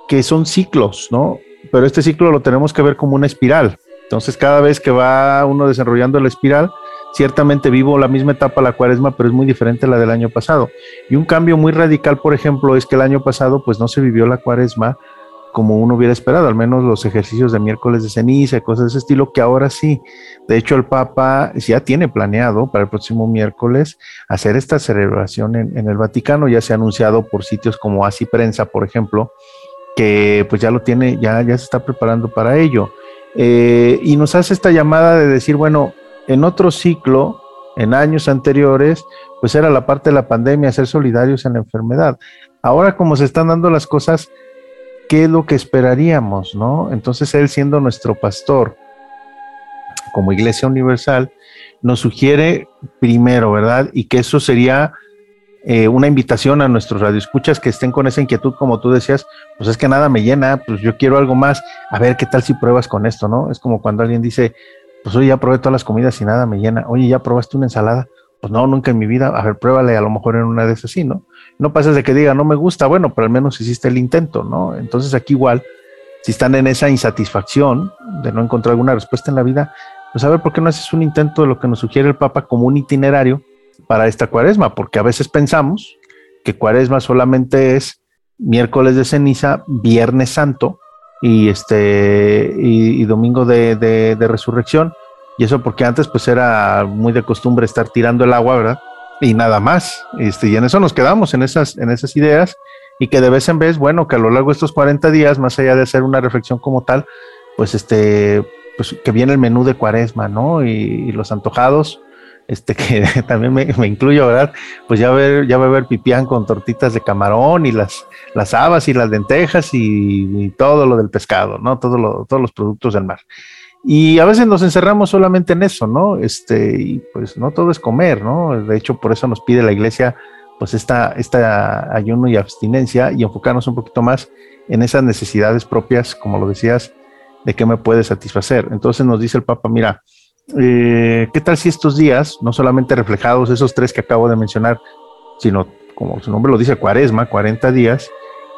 Que son ciclos, ¿no? Pero este ciclo lo tenemos que ver como una espiral. Entonces, cada vez que va uno desarrollando la espiral, ciertamente vivo la misma etapa la cuaresma, pero es muy diferente a la del año pasado. Y un cambio muy radical, por ejemplo, es que el año pasado pues no se vivió la cuaresma como uno hubiera esperado, al menos los ejercicios de miércoles de ceniza cosas de ese estilo, que ahora sí. De hecho, el Papa ya tiene planeado para el próximo miércoles hacer esta celebración en, el Vaticano, ya se ha anunciado por sitios como Así Prensa, por ejemplo, que pues ya lo tiene, ya, ya se está preparando para ello. Eh, y nos hace esta llamada de decir, bueno, en otro ciclo, en años anteriores, pues era la parte de la pandemia, ser solidarios en la enfermedad. Ahora como se están dando las cosas, qué es lo que esperaríamos, ¿no? Entonces él siendo nuestro pastor como Iglesia Universal, nos sugiere primero, ¿verdad? Y que eso sería eh, una invitación a nuestros radioescuchas que estén con esa inquietud, como tú decías, pues es que nada me llena, pues yo quiero algo más, a ver qué tal si pruebas con esto, ¿no? Es como cuando alguien dice, pues oye, ya probé todas las comidas y nada me llena, oye, ya probaste una ensalada, pues no, nunca en mi vida, a ver, pruébale a lo mejor en una de esas sí, ¿no? No pases de que diga, no me gusta, bueno, pero al menos hiciste el intento, ¿no? Entonces aquí igual, si están en esa insatisfacción de no encontrar alguna respuesta en la vida, pues a ver, ¿por qué no haces un intento de lo que nos sugiere el Papa como un itinerario para esta cuaresma? Porque a veces pensamos que cuaresma solamente es miércoles de ceniza, viernes santo y este y, domingo de, de resurrección y eso porque antes pues era muy de costumbre estar tirando el agua, ¿verdad? Y nada más. Este, y en eso nos quedamos, en esas, en esas ideas, y que de vez en vez, bueno, que a lo largo de estos 40 días, más allá de hacer una reflexión como tal, pues este, pues que viene el menú de cuaresma, ¿no? Y, los antojados, este <laughs> que también me, me, incluyo, ¿verdad? Pues ya ver, ya va a haber pipián con tortitas de camarón y las, las habas y las lentejas y, y todo lo del pescado, ¿no? Todo lo, todos los productos del mar. Y a veces nos encerramos solamente en eso, ¿no? Este, y pues no todo es comer, ¿no? De hecho, por eso nos pide la iglesia, pues, esta, esta ayuno y abstinencia y enfocarnos un poquito más en esas necesidades propias, como lo decías, de qué me puede satisfacer. Entonces nos dice el Papa, mira, eh, ¿qué tal si estos días, no solamente reflejados esos tres que acabo de mencionar, sino como su nombre lo dice, cuaresma, 40 días,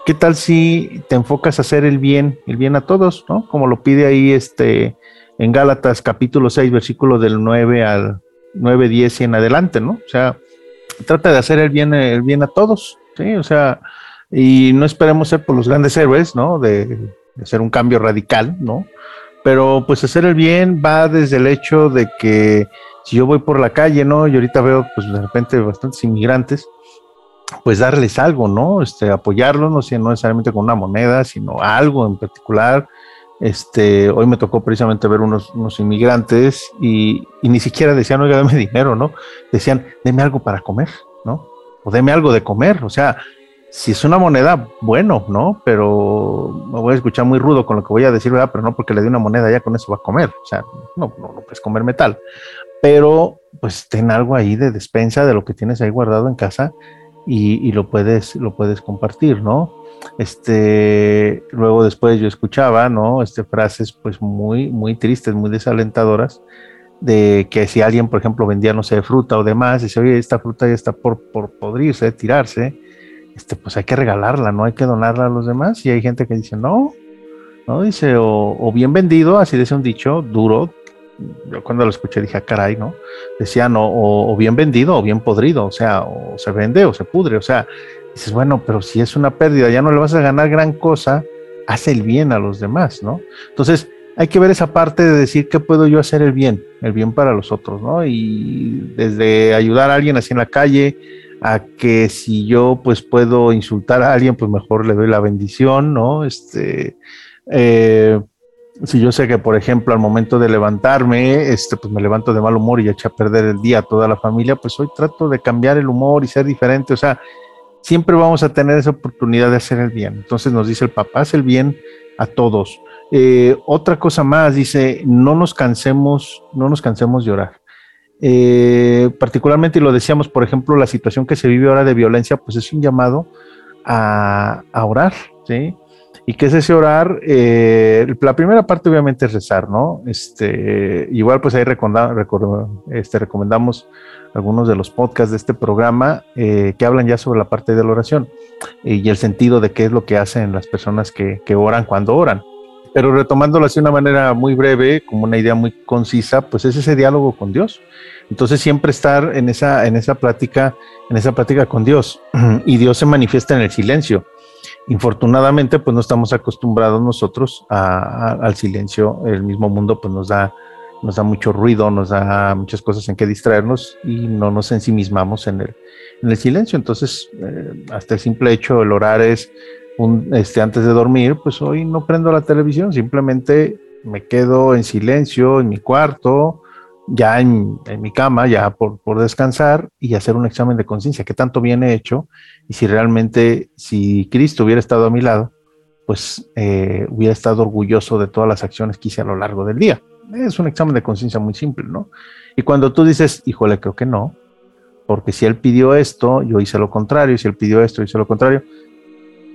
¿qué tal si te enfocas a hacer el bien, el bien a todos, ¿no? Como lo pide ahí este en Gálatas capítulo 6, versículo del 9 al 9, 10 y en adelante, ¿no? O sea, trata de hacer el bien, el bien a todos, ¿sí? O sea, y no esperemos ser por los grandes héroes, ¿no? De, de hacer un cambio radical, ¿no? Pero pues hacer el bien va desde el hecho de que si yo voy por la calle, ¿no? Y ahorita veo, pues de repente, bastantes inmigrantes, pues darles algo, ¿no? Este, apoyarlos, no, sé, no necesariamente con una moneda, sino algo en particular. Este, hoy me tocó precisamente ver unos, unos inmigrantes y, ni siquiera decían, oiga, dame dinero, ¿no? Decían, deme algo para comer, ¿no? O deme algo de comer, o sea, si es una moneda, bueno, ¿no? Pero me voy a escuchar muy rudo con lo que voy a decir, ¿verdad? Pero no porque le dé una moneda, ya con eso va a comer, o sea, no, no, no puedes comer metal. Pero, pues, ten algo ahí de despensa de lo que tienes ahí guardado en casa y, lo puedes, lo puedes compartir, ¿no? Este, luego después yo escuchaba, ¿no? Este, frases pues muy, muy tristes, muy desalentadoras, de que si alguien, por ejemplo, vendía, no sé, fruta o demás, dice, oye, esta fruta ya está por, por podrirse, tirarse, este, pues hay que regalarla, no hay que donarla a los demás. Y hay gente que dice, no, no, dice, o, o bien vendido, así dice un dicho, duro, yo cuando lo escuché dije, ah, caray, ¿no? Decía, no, o, bien vendido o bien podrido, o sea, o se vende o se pudre, o sea, dices, bueno, pero si es una pérdida, ya no le vas a ganar gran cosa, hace el bien a los demás, ¿no? Entonces, hay que ver esa parte de decir qué puedo yo hacer el bien, el bien para los otros, ¿no? Y desde ayudar a alguien así en la calle, a que si yo pues puedo insultar a alguien, pues mejor le doy la bendición, ¿no? Este, eh, si yo sé que, por ejemplo, al momento de levantarme, este, pues me levanto de mal humor y echa a perder el día a toda la familia, pues hoy trato de cambiar el humor y ser diferente. O sea, siempre vamos a tener esa oportunidad de hacer el bien. Entonces nos dice el papá, haz el bien a todos. Eh, otra cosa más, dice, no nos cansemos, no nos cansemos de orar. Eh, particularmente, y lo decíamos, por ejemplo, la situación que se vive ahora de violencia, pues es un llamado a, a orar, ¿sí? ¿Y qué es ese orar? Eh, la primera parte obviamente es rezar, ¿no? Este, igual pues ahí este, recomendamos algunos de los podcasts de este programa eh, que hablan ya sobre la parte de la oración y el sentido de qué es lo que hacen las personas que, que oran cuando oran. Pero retomándolo así de una manera muy breve, como una idea muy concisa, pues es ese diálogo con Dios. Entonces siempre estar en esa, en esa plática, en esa plática con Dios. <clears throat> Y Dios se manifiesta en el silencio infortunadamente pues no estamos acostumbrados nosotros al silencio, el mismo mundo pues nos da, nos da mucho ruido, nos da muchas cosas en que distraernos y no nos ensimismamos en el, en el silencio. Entonces, eh, hasta el simple hecho, el orar es un, este, antes de dormir, pues hoy no prendo la televisión, simplemente me quedo en silencio en mi cuarto, ya en, mi cama, ya por, descansar y hacer un examen de conciencia, qué tanto bien he hecho y si realmente, si Cristo hubiera estado a mi lado, pues eh, hubiera estado orgulloso de todas las acciones que hice a lo largo del día. Es un examen de conciencia muy simple, ¿no? Y cuando tú dices, híjole, creo que no, porque si él pidió esto, yo hice lo contrario, si él pidió esto, yo hice lo contrario.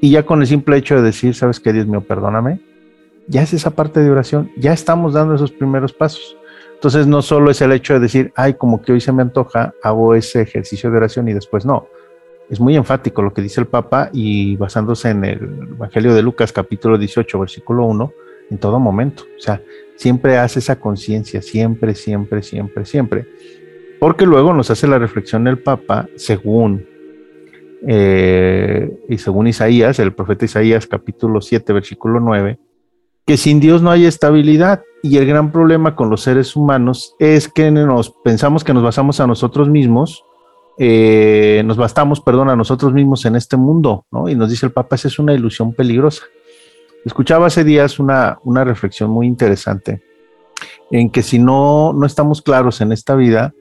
Y ya con el simple hecho de decir, ¿sabes qué, Dios mío, perdóname? Ya es esa parte de oración, ya estamos dando esos primeros pasos. Entonces no solo es el hecho de decir, ay, como que hoy se me antoja, hago ese ejercicio de oración y después no. Es muy enfático lo que dice el Papa y basándose en el Evangelio de Lucas capítulo 18, versículo 1, en todo momento. O sea, siempre hace esa conciencia, siempre, siempre, siempre, siempre. Porque luego nos hace la reflexión el Papa según, eh, y según Isaías, el profeta Isaías capítulo 7, versículo 9, que sin Dios no hay estabilidad. Y el gran problema con los seres humanos es que nos pensamos que nos basamos a nosotros mismos, eh, nos bastamos, perdón, a nosotros mismos en este mundo, ¿no? Y nos dice el Papa, esa es una ilusión peligrosa. Escuchaba hace días una, una reflexión muy interesante en que si no, no estamos claros en esta vida,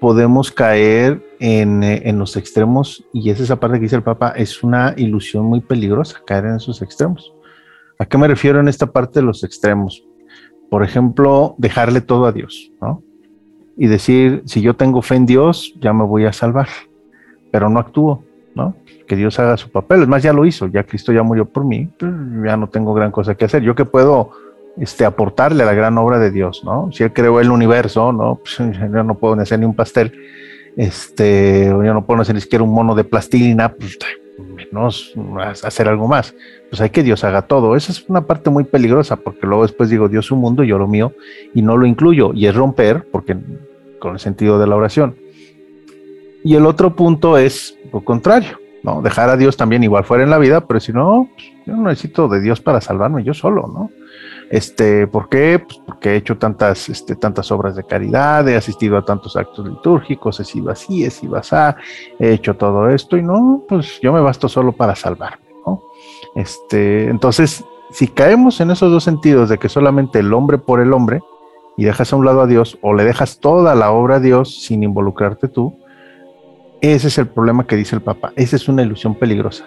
podemos caer en, en, los extremos, y es esa parte que dice el Papa, es una ilusión muy peligrosa, caer en esos extremos. ¿A qué me refiero en esta parte de los extremos? Por ejemplo, dejarle todo a Dios, ¿no? Y decir, si yo tengo fe en Dios, ya me voy a salvar, pero no actúo, ¿no? Que Dios haga su papel. Es más, ya lo hizo, ya Cristo ya murió por mí, pues, ya no tengo gran cosa que hacer. Yo que puedo este, aportarle a la gran obra de Dios, ¿no? Si Él creó el universo, ¿no? Pues <laughs> yo no puedo hacer ni un pastel, este, yo no puedo hacer ni siquiera un mono de plastilina, pues menos hacer algo más. Pues hay que Dios haga todo. Esa es una parte muy peligrosa porque luego después digo Dios su mundo, yo lo mío y no lo incluyo. Y es romper, porque con el sentido de la oración. Y el otro punto es lo contrario, ¿no? Dejar a Dios también igual fuera en la vida, pero si no, pues, yo no necesito de Dios para salvarme yo solo, ¿no? Este, ¿Por qué? Pues porque he hecho tantas, este, tantas obras de caridad, he asistido a tantos actos litúrgicos, he sido así, he sido así, he hecho todo esto y no, pues yo me basto solo para salvarme, ¿no? Este, entonces, si caemos en esos dos sentidos de que solamente el hombre por el hombre y dejas a un lado a Dios o le dejas toda la obra a Dios sin involucrarte tú, ese es el problema que dice el Papa. Esa es una ilusión peligrosa.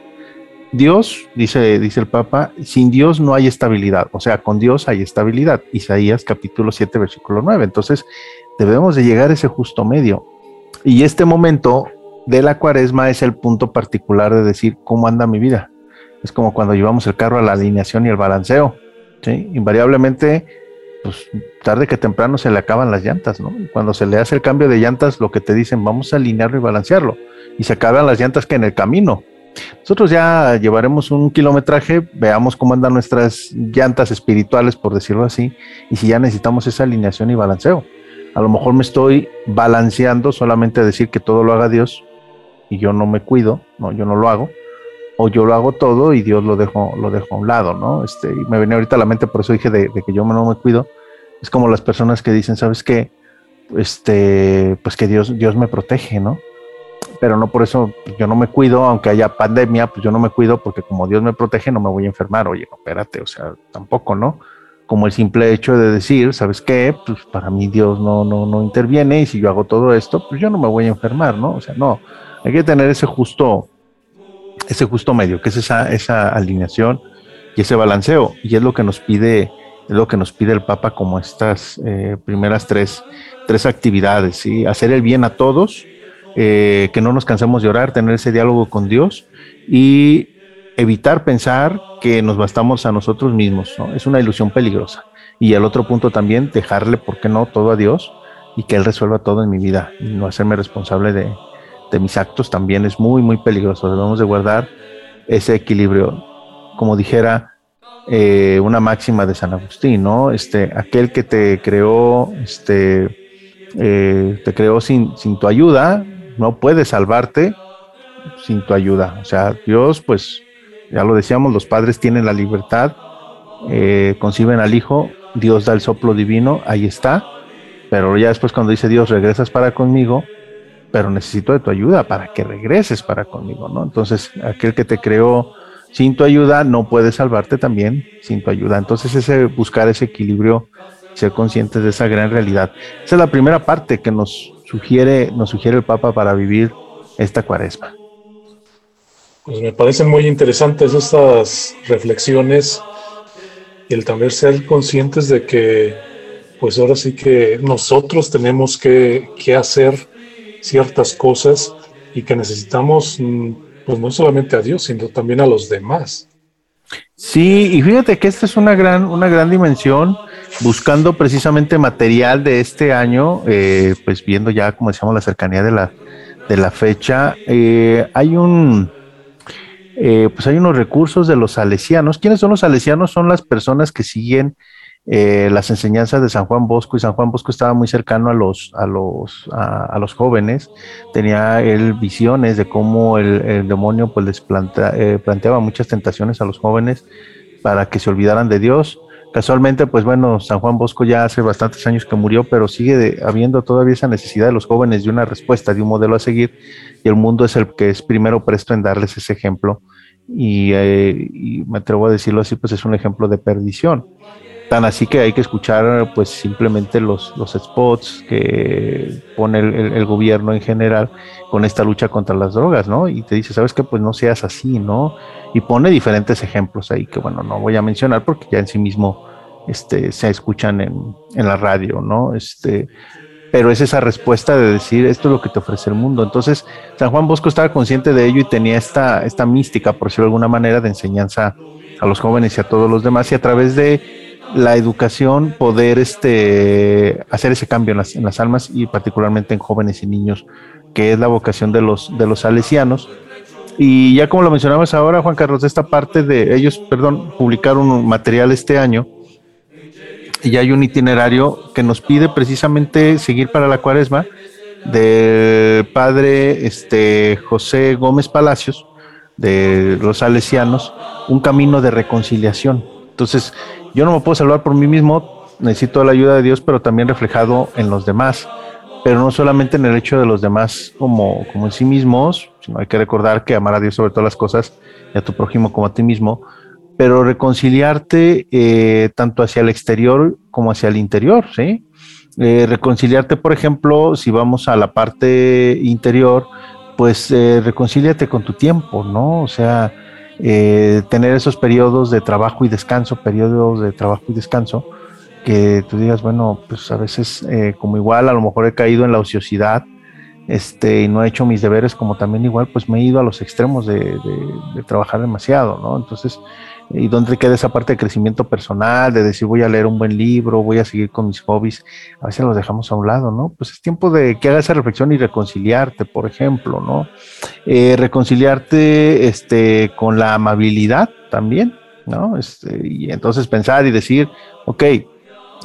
Dios, dice, dice el Papa, sin Dios no hay estabilidad. O sea, con Dios hay estabilidad. Isaías capítulo 7, versículo 9. Entonces, debemos de llegar a ese justo medio. Y este momento de la cuaresma es el punto particular de decir cómo anda mi vida. Es como cuando llevamos el carro a la alineación y el balanceo. ¿sí? Invariablemente pues tarde que temprano se le acaban las llantas, ¿no? Cuando se le hace el cambio de llantas, lo que te dicen, vamos a alinearlo y balancearlo. Y se acaban las llantas que en el camino. Nosotros ya llevaremos un kilometraje, veamos cómo andan nuestras llantas espirituales, por decirlo así, y si ya necesitamos esa alineación y balanceo. A lo mejor me estoy balanceando solamente a decir que todo lo haga Dios y yo no me cuido, no, yo no lo hago, o yo lo hago todo y Dios lo dejo, lo dejo a un lado, ¿no? Este, y me venía ahorita a la mente, por eso dije de, que yo no me cuido. Es como las personas que dicen, ¿sabes qué? Este, pues que Dios, Dios me protege, ¿no? Pero no por eso yo no me cuido, aunque haya pandemia, pues yo no me cuido porque como Dios me protege no me voy a enfermar. Oye, no, espérate, o sea, tampoco, ¿no? Como el simple hecho de decir, ¿sabes qué? Pues para mí Dios no, no, no interviene y si yo hago todo esto, pues yo no me voy a enfermar, ¿no? O sea, no, hay que tener ese justo, ese justo medio, que es esa, esa alineación y ese balanceo. Y es lo que nos pide, es lo que nos pide el Papa como estas eh, primeras tres, tres actividades, ¿sí? hacer el bien a todos, eh, que no nos cansemos de orar, tener ese diálogo con Dios y evitar pensar que nos bastamos a nosotros mismos. ¿no? Es una ilusión peligrosa. Y el otro punto también, dejarle, ¿por qué no?, todo a Dios y que Él resuelva todo en mi vida y no hacerme responsable de, mis actos también es muy, muy peligroso. Debemos de guardar ese equilibrio. Como dijera eh, una máxima de San Agustín, ¿no? Este, aquel que te creó, este, eh, te creó sin, sin tu ayuda, no puede salvarte sin tu ayuda. O sea, Dios, pues, ya lo decíamos, los padres tienen la libertad, eh, conciben al Hijo, Dios da el soplo divino, ahí está, pero ya después cuando dice Dios, regresas para conmigo, pero necesito de tu ayuda para que regreses para conmigo, ¿no? Entonces, aquel que te creó sin tu ayuda no puede salvarte también sin tu ayuda. Entonces, ese buscar ese equilibrio, ser conscientes de esa gran realidad. Esa es la primera parte que nos sugiere, nos sugiere el Papa para vivir esta cuaresma. Pues me parecen muy interesantes estas reflexiones y el también ser conscientes de que, pues ahora sí que nosotros tenemos que, que hacer ciertas cosas y que necesitamos, mm, pues no solamente a Dios, sino también a los demás. Sí, y fíjate que esta es una gran, una gran dimensión, buscando precisamente material de este año, eh, pues viendo ya, como decíamos, la cercanía de la, de la fecha, eh, hay un, eh, pues hay unos recursos de los salesianos. ¿Quiénes son los salesianos? Son las personas que siguen eh, las enseñanzas de San Juan Bosco y San Juan Bosco estaba muy cercano a los, a los, a, los jóvenes, tenía él visiones de cómo el, demonio pues les eh, planteaba muchas tentaciones a los jóvenes para que se olvidaran de Dios. Casualmente, pues bueno, San Juan Bosco ya hace bastantes años que murió, pero sigue habiendo todavía esa necesidad de los jóvenes de una respuesta, de un modelo a seguir, y el mundo es el que es primero presto en darles ese ejemplo. Y, eh, y me atrevo a decirlo así, pues es un ejemplo de perdición. Tan así que hay que escuchar pues simplemente los, los spots que pone el, gobierno en general con esta lucha contra las drogas, ¿no? Y te dice, ¿sabes qué? Pues no seas así, ¿no? Y pone diferentes ejemplos ahí que, bueno, no voy a mencionar porque ya en sí mismo este, se escuchan en, en la radio, ¿no? Este, pero es esa respuesta de decir, esto es lo que te ofrece el mundo. Entonces, San Juan Bosco estaba consciente de ello y tenía esta, esta mística, por decirlo de alguna manera, de enseñanza a los jóvenes y a todos los demás, y a través de la educación poder este, hacer ese cambio en las, almas y particularmente en jóvenes y niños, que es la vocación de los, de los salesianos. Y ya como lo mencionabas ahora, Juan Carlos, esta parte de ellos, perdón, publicaron un material este año y hay un itinerario que nos pide precisamente seguir para la cuaresma del padre este, José Gómez Palacios de los salesianos, un camino de reconciliación. Entonces, yo no me puedo salvar por mí mismo, necesito la ayuda de Dios, pero también reflejado en los demás. Pero no solamente en el hecho de los demás como, como en sí mismos, sino hay que recordar que amar a Dios sobre todas las cosas y a tu prójimo como a ti mismo, pero reconciliarte eh, tanto hacia el exterior como hacia el interior, ¿sí? Eh, reconciliarte, por ejemplo, si vamos a la parte interior, pues eh, reconcíliate con tu tiempo, ¿no? O sea, eh, tener esos periodos de trabajo y descanso, periodos de trabajo y descanso, que tú digas, bueno, pues a veces eh, como igual a lo mejor he caído en la ociosidad, este, y no he hecho mis deberes, como también igual, pues me he ido a los extremos de, de trabajar demasiado, ¿no? Entonces, y dónde queda esa parte de crecimiento personal, de decir voy a leer un buen libro, voy a seguir con mis hobbies, a veces los dejamos a un lado, ¿no? Pues es tiempo de que hagas esa reflexión y reconciliarte, por ejemplo, ¿no? Eh, reconciliarte este, con la amabilidad también, ¿no? Este, y entonces pensar y decir, ok,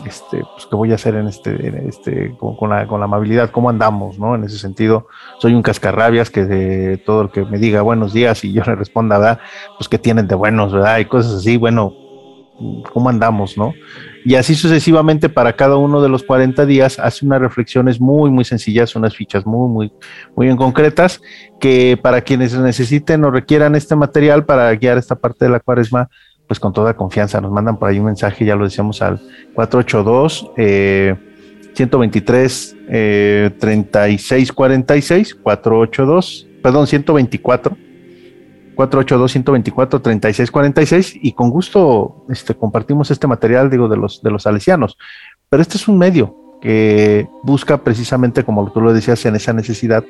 este, pues, ¿qué voy a hacer en este, este con, la, con, la, amabilidad? ¿Cómo andamos, no? En ese sentido, soy un cascarrabias que de todo el que me diga buenos días y yo le responda, ¿verdad? Pues que tienen de buenos, ¿verdad? Y cosas así, bueno, ¿cómo andamos, no? Y así sucesivamente para cada uno de los 40 días hace unas reflexiones muy, muy sencillas, unas fichas muy, muy, muy en concretas, que para quienes necesiten o requieran este material para guiar esta parte de la cuaresma, pues con toda confianza. Nos mandan por ahí un mensaje, ya lo decíamos al 482 eh, 123 eh, 3646 482, perdón, 124 482 124 3646 y con gusto este compartimos este material digo de los de los salesianos. Pero este es un medio que busca precisamente como tú lo decías en esa necesidad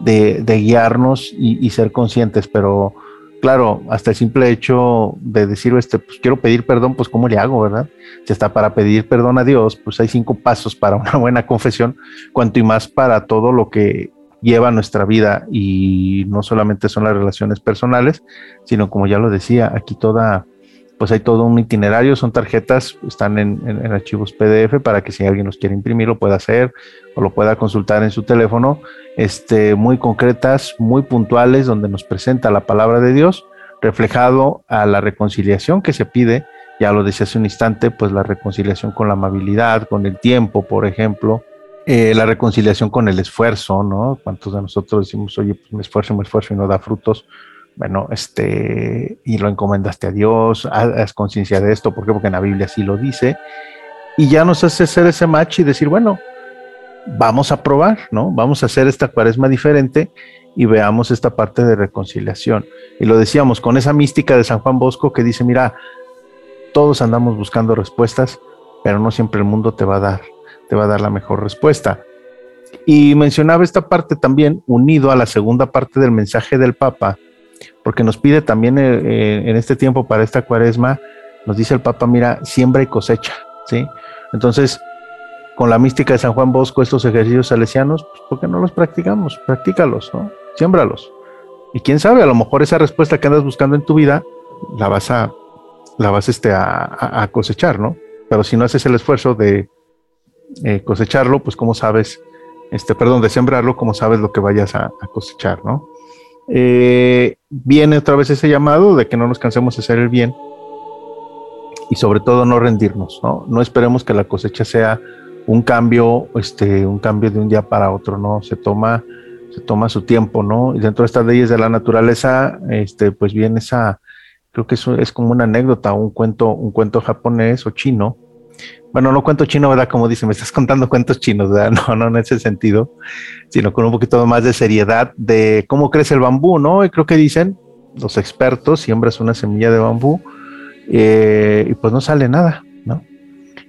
de, guiarnos y ser conscientes, pero claro, hasta el simple hecho de decir, este, pues quiero pedir perdón, pues cómo le hago, ¿verdad? Si está para pedir perdón a Dios, pues hay cinco pasos para una buena confesión, cuanto y más para todo lo que lleva nuestra vida y no solamente son las relaciones personales, sino como ya lo decía, aquí toda, pues hay todo un itinerario, son tarjetas, están en, archivos PDF para que si alguien los quiere imprimir lo pueda hacer o lo pueda consultar en su teléfono este, muy concretas, muy puntuales, donde nos presenta la palabra de Dios, reflejado a la reconciliación que se pide, ya lo decía hace un instante, pues la reconciliación con la amabilidad, con el tiempo, por ejemplo, eh, la reconciliación con el esfuerzo, ¿no? ¿Cuántos de nosotros decimos, oye, pues me esfuerzo, me esfuerzo y no da frutos? Bueno, este, y lo encomendaste a Dios, haz conciencia de esto, ¿por qué? Porque en la Biblia así lo dice, y ya nos hace hacer ese match y decir, bueno, vamos a probar, ¿no? Vamos a hacer esta cuaresma diferente y veamos esta parte de reconciliación. Y lo decíamos con esa mística de San Juan Bosco que dice, mira, todos andamos buscando respuestas, pero no siempre el mundo te va a dar, te va a dar la mejor respuesta. Y mencionaba esta parte también unido a la segunda parte del mensaje del Papa, porque nos pide también eh, eh, en este tiempo para esta cuaresma, nos dice el Papa, mira, siembra y cosecha, ¿sí? Entonces, con la mística de San Juan Bosco estos ejercicios salesianos, pues ¿por qué no los practicamos? Practícalos, ¿no? Siémbralos. Y quién sabe, a lo mejor esa respuesta que andas buscando en tu vida la vas a, la vas este, a, cosechar, ¿no? Pero si no haces el esfuerzo de eh, cosecharlo, pues cómo sabes, este, perdón, de sembrarlo, cómo sabes lo que vayas a, cosechar, ¿no? Eh, viene otra vez ese llamado de que no nos cansemos de hacer el bien y sobre todo no rendirnos, ¿no? No esperemos que la cosecha sea un cambio, este, un cambio de un día para otro, ¿no? Se toma, se toma su tiempo, ¿no? Y dentro de estas leyes de la naturaleza, este, pues viene esa, creo que eso es como una anécdota, un cuento, un cuento japonés o chino. Bueno, no cuento chino, ¿verdad? Como dice, me estás contando cuentos chinos, ¿verdad? <laughs> No, no en ese sentido, sino con un poquito más de seriedad de cómo crece el bambú, ¿no? Y creo que dicen los expertos, siembras una semilla de bambú eh, y pues no sale nada.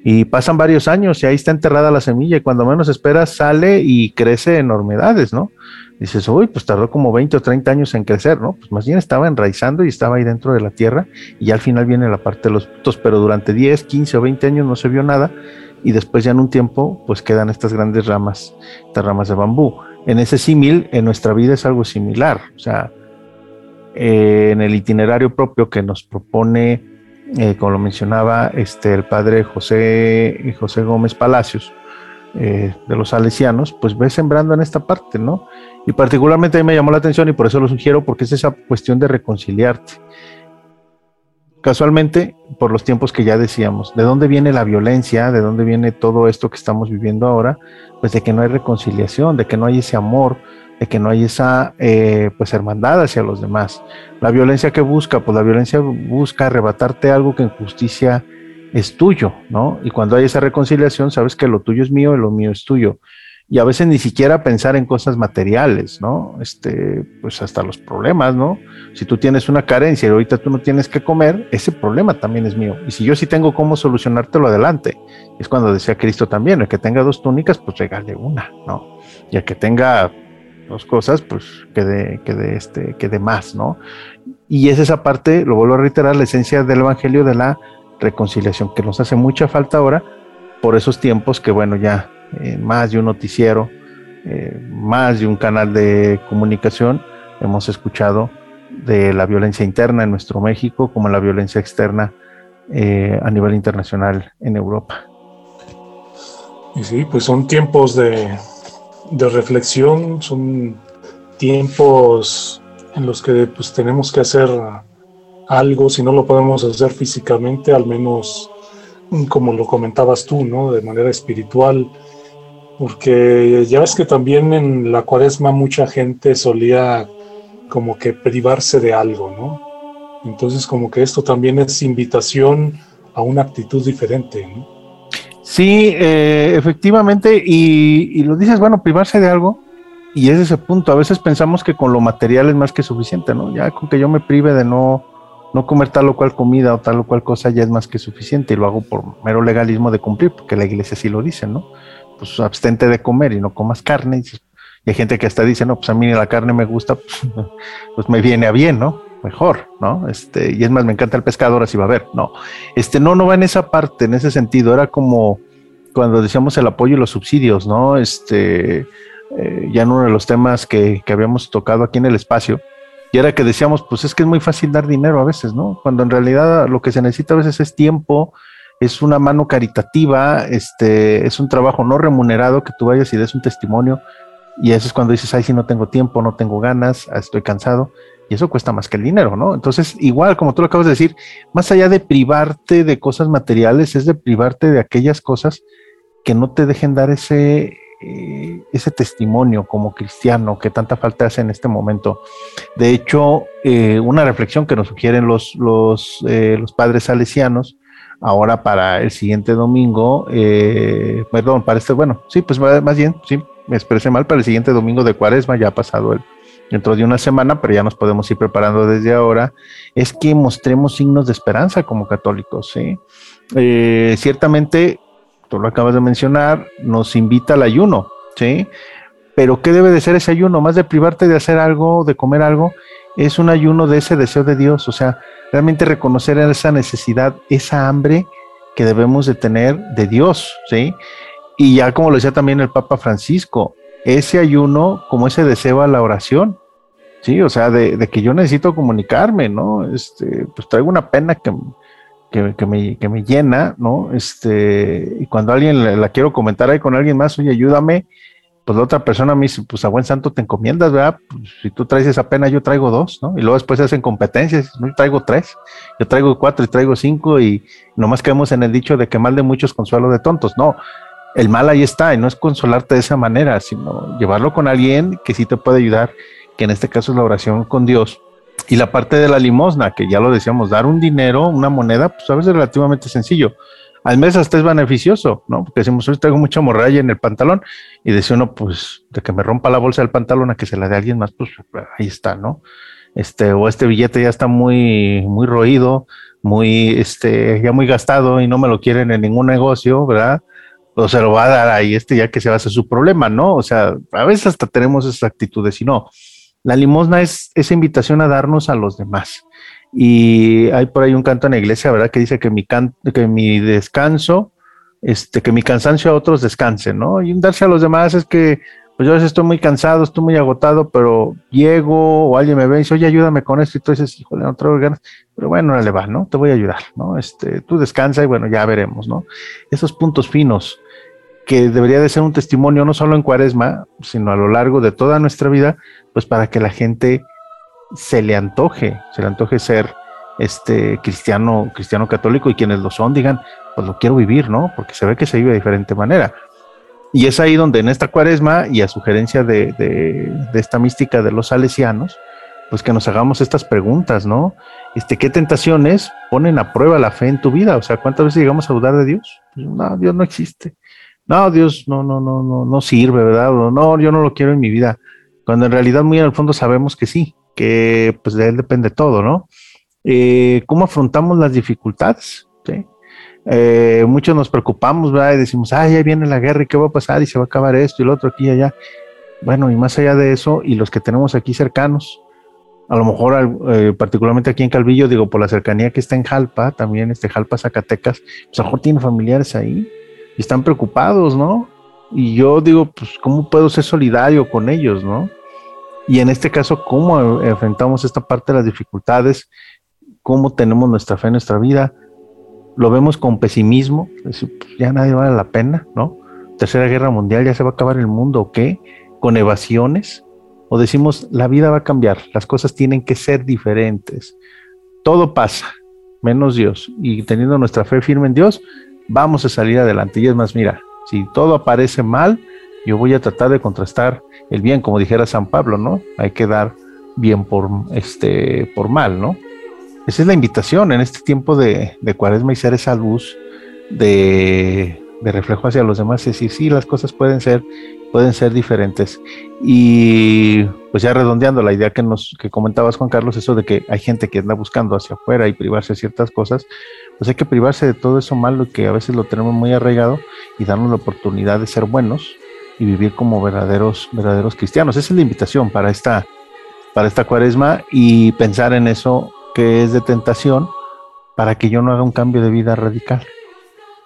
Y pasan varios años y ahí está enterrada la semilla y cuando menos esperas sale y crece enormidades, ¿no? Dices, uy, pues tardó como 20 o 30 años en crecer, ¿no? Pues más bien estaba enraizando y estaba ahí dentro de la tierra y al final viene la parte de los frutos, pero durante 10, 15 o 20 años no se vio nada y después ya en un tiempo pues quedan estas grandes ramas, estas ramas de bambú. En ese símil, en nuestra vida es algo similar, o sea, eh, en el itinerario propio que nos propone eh, como lo mencionaba este, el padre José, José Gómez Palacios, eh, de los salesianos, pues ve sembrando en esta parte, ¿no? Y particularmente a mí me llamó la atención y por eso lo sugiero, porque es esa cuestión de reconciliarte. casualmente por los tiempos que ya decíamos. ¿De dónde viene la violencia? ¿De dónde viene todo esto que estamos viviendo ahora? Pues de que no hay reconciliación, de que no hay ese amor, de que no hay esa eh, pues hermandad hacia los demás. La violencia que busca, pues la violencia busca arrebatarte algo que en justicia es tuyo, ¿no? Y cuando hay esa reconciliación, sabes que lo tuyo es mío y lo mío es tuyo y a veces ni siquiera pensar en cosas materiales, ¿no? Este, pues hasta los problemas, ¿no? Si tú tienes una carencia y ahorita tú no tienes que comer, ese problema también es mío. Y si yo sí tengo cómo solucionártelo adelante, es cuando decía Cristo también, el que tenga dos túnicas, pues regale una, ¿no? Y el que tenga dos cosas, pues que de, este, que de más, ¿no? Y es esa parte, lo vuelvo a reiterar, la esencia del Evangelio de la reconciliación, que nos hace mucha falta ahora por esos tiempos que, bueno, ya más de un noticiero, eh, más de un canal de comunicación, hemos escuchado de la violencia interna en nuestro México como la violencia externa eh, a nivel internacional en Europa. Y sí, pues son tiempos de, de reflexión, son tiempos en los que pues tenemos que hacer algo, si no lo podemos hacer físicamente, al menos como lo comentabas tú, ¿no? De manera espiritual, porque ya ves que también en la cuaresma mucha gente solía como que privarse de algo, ¿no? Entonces como que esto también es invitación a una actitud diferente, ¿no? Sí, eh, efectivamente, y, lo dices, bueno, privarse de algo, y es ese punto, a veces pensamos que con lo material es más que suficiente, ¿no? Ya con que yo me prive de no, no comer tal o cual comida o tal o cual cosa ya es más que suficiente, y lo hago por mero legalismo de cumplir, porque la iglesia sí lo dice, ¿no? pues abstente de comer y no comas carne. Y, hay gente que hasta dice, no, pues a mí la carne me gusta, pues, <laughs> pues, me viene a bien, ¿no? Mejor, ¿no? Este, y es más, me encanta el pescado, ahora sí va a ver. No, este, no, no va en esa parte, en ese sentido. Era como cuando decíamos el apoyo y los subsidios, ¿no? Este, eh, ya en uno de los temas que, que habíamos tocado aquí en el espacio, y era que decíamos, pues es que es muy fácil dar dinero a veces, ¿no? Cuando en realidad lo que se necesita a veces es tiempo, es una mano caritativa, este, es un trabajo no remunerado que tú vayas y des un testimonio. Y eso es cuando dices, ay, si no tengo tiempo, no tengo ganas, estoy cansado. Y eso cuesta más que el dinero, ¿no? Entonces, igual, como tú lo acabas de decir, más allá de privarte de cosas materiales, es de privarte de aquellas cosas que no te dejen dar ese, eh, ese testimonio como cristiano que tanta falta hace en este momento. De hecho, eh, una reflexión que nos sugieren los, los, eh, los padres salesianos ahora para el siguiente domingo, eh, perdón, para este, bueno, sí, pues más bien, sí, me expresé mal, para el siguiente domingo de cuaresma, ya ha pasado el, dentro de una semana, pero ya nos podemos ir preparando desde ahora, es que mostremos signos de esperanza como católicos, ¿sí? Eh, ciertamente, tú lo acabas de mencionar, nos invita al ayuno, ¿sí? Pero ¿qué debe de ser ese ayuno? Más de privarte de hacer algo, de comer algo, es un ayuno de ese deseo de Dios, o sea, realmente reconocer esa necesidad, esa hambre que debemos de tener de Dios, ¿sí? Y ya como lo decía también el Papa Francisco, ese ayuno como ese deseo a la oración, ¿sí? O sea, de, que yo necesito comunicarme, ¿no? Este, pues traigo una pena que, que, me, que me llena, ¿no? Este, y cuando alguien la quiero comentar ahí con alguien más, oye, ayúdame, pues la otra persona me dice, pues a buen santo te encomiendas, ¿verdad? Pues, si tú traes esa pena, yo traigo dos, ¿no? Y luego después hacen competencias, yo traigo tres, yo traigo cuatro y traigo cinco y nomás quedamos en el dicho de que mal de muchos consuelo de tontos, no. El mal ahí está y no es consolarte de esa manera, sino llevarlo con alguien que sí te puede ayudar, que en este caso es la oración con Dios. Y la parte de la limosna, que ya lo decíamos, dar un dinero, una moneda, pues a veces es relativamente sencillo al mes hasta es beneficioso, ¿no? Porque decimos, hoy tengo mucha morralla en el pantalón y decía uno, pues, de que me rompa la bolsa del pantalón a que se la dé alguien más, pues ahí está, ¿no? Este, o este billete ya está muy, muy roído, muy, este, ya muy gastado y no me lo quieren en ningún negocio, ¿verdad? O se lo va a dar ahí este ya que se va a hacer su problema, ¿no? O sea, a veces hasta tenemos esas actitudes y no. La limosna es esa invitación a darnos a los demás. Y hay por ahí un canto en la iglesia, ¿verdad? Que dice que mi, can que mi descanso, este, que mi cansancio a otros descanse, ¿no? Y darse a los demás es que, pues yo a veces estoy muy cansado, estoy muy agotado, pero llego o alguien me ve y dice, oye, ayúdame con esto. Y tú dices, híjole, no traigo ganas. Pero bueno, le va, ¿no? Te voy a ayudar, ¿no? Este, tú descansa y bueno, ya veremos, ¿no? Esos puntos finos que debería de ser un testimonio no solo en cuaresma, sino a lo largo de toda nuestra vida, pues para que la gente se le antoje, se le antoje ser este cristiano, cristiano católico y quienes lo son digan, pues lo quiero vivir, ¿no? Porque se ve que se vive de diferente manera. Y es ahí donde en esta cuaresma y a sugerencia de, de, esta mística de los salesianos, pues que nos hagamos estas preguntas, ¿no? Este, ¿Qué tentaciones ponen a prueba la fe en tu vida? O sea, ¿cuántas veces llegamos a dudar de Dios? Pues, no, Dios no existe. No, Dios no, no, no, no, no sirve, ¿verdad? no, yo no lo quiero en mi vida. Cuando en realidad muy en el fondo sabemos que sí, que pues de él depende todo, ¿no? Eh, ¿Cómo afrontamos las dificultades? Eh, muchos nos preocupamos, ¿verdad? Y decimos, ay, ya viene la guerra y qué va a pasar y se va a acabar esto y lo otro aquí y allá. Bueno, y más allá de eso, y los que tenemos aquí cercanos, a lo mejor eh, particularmente aquí en Calvillo, digo, por la cercanía que está en Jalpa, también este Jalpa, Zacatecas, pues a lo mejor tiene familiares ahí y están preocupados, ¿no? Y yo digo, pues, ¿cómo puedo ser solidario con ellos, no? Y en este caso, ¿cómo enfrentamos esta parte de las dificultades? ¿Cómo tenemos nuestra fe en nuestra vida? lo vemos con pesimismo, pues, ya nadie vale la pena, ¿no? Tercera Guerra Mundial, ya se va a acabar el mundo, ¿o qué? Con evasiones, o decimos, la vida va a cambiar, las cosas tienen que ser diferentes. Todo pasa, menos Dios. Y teniendo nuestra fe firme en Dios, vamos a salir adelante. Y es más, mira, si todo aparece mal, yo voy a tratar de contrastar el bien, como dijera San Pablo, ¿no? Hay que dar bien por, este, por mal, ¿no? Esa es la invitación en este tiempo de, cuaresma y ser esa luz de, reflejo hacia los demás. Es decir, sí, las cosas pueden ser, pueden ser diferentes. Y pues ya redondeando la idea que nos que comentabas, Juan Carlos, eso de que hay gente que anda buscando hacia afuera y privarse de ciertas cosas, pues hay que privarse de todo eso malo que a veces lo tenemos muy arraigado y darnos la oportunidad de ser buenos y vivir como verdaderos, verdaderos cristianos. Esa es la invitación para esta, para esta cuaresma y pensar en eso que es de tentación para que yo no haga un cambio de vida radical.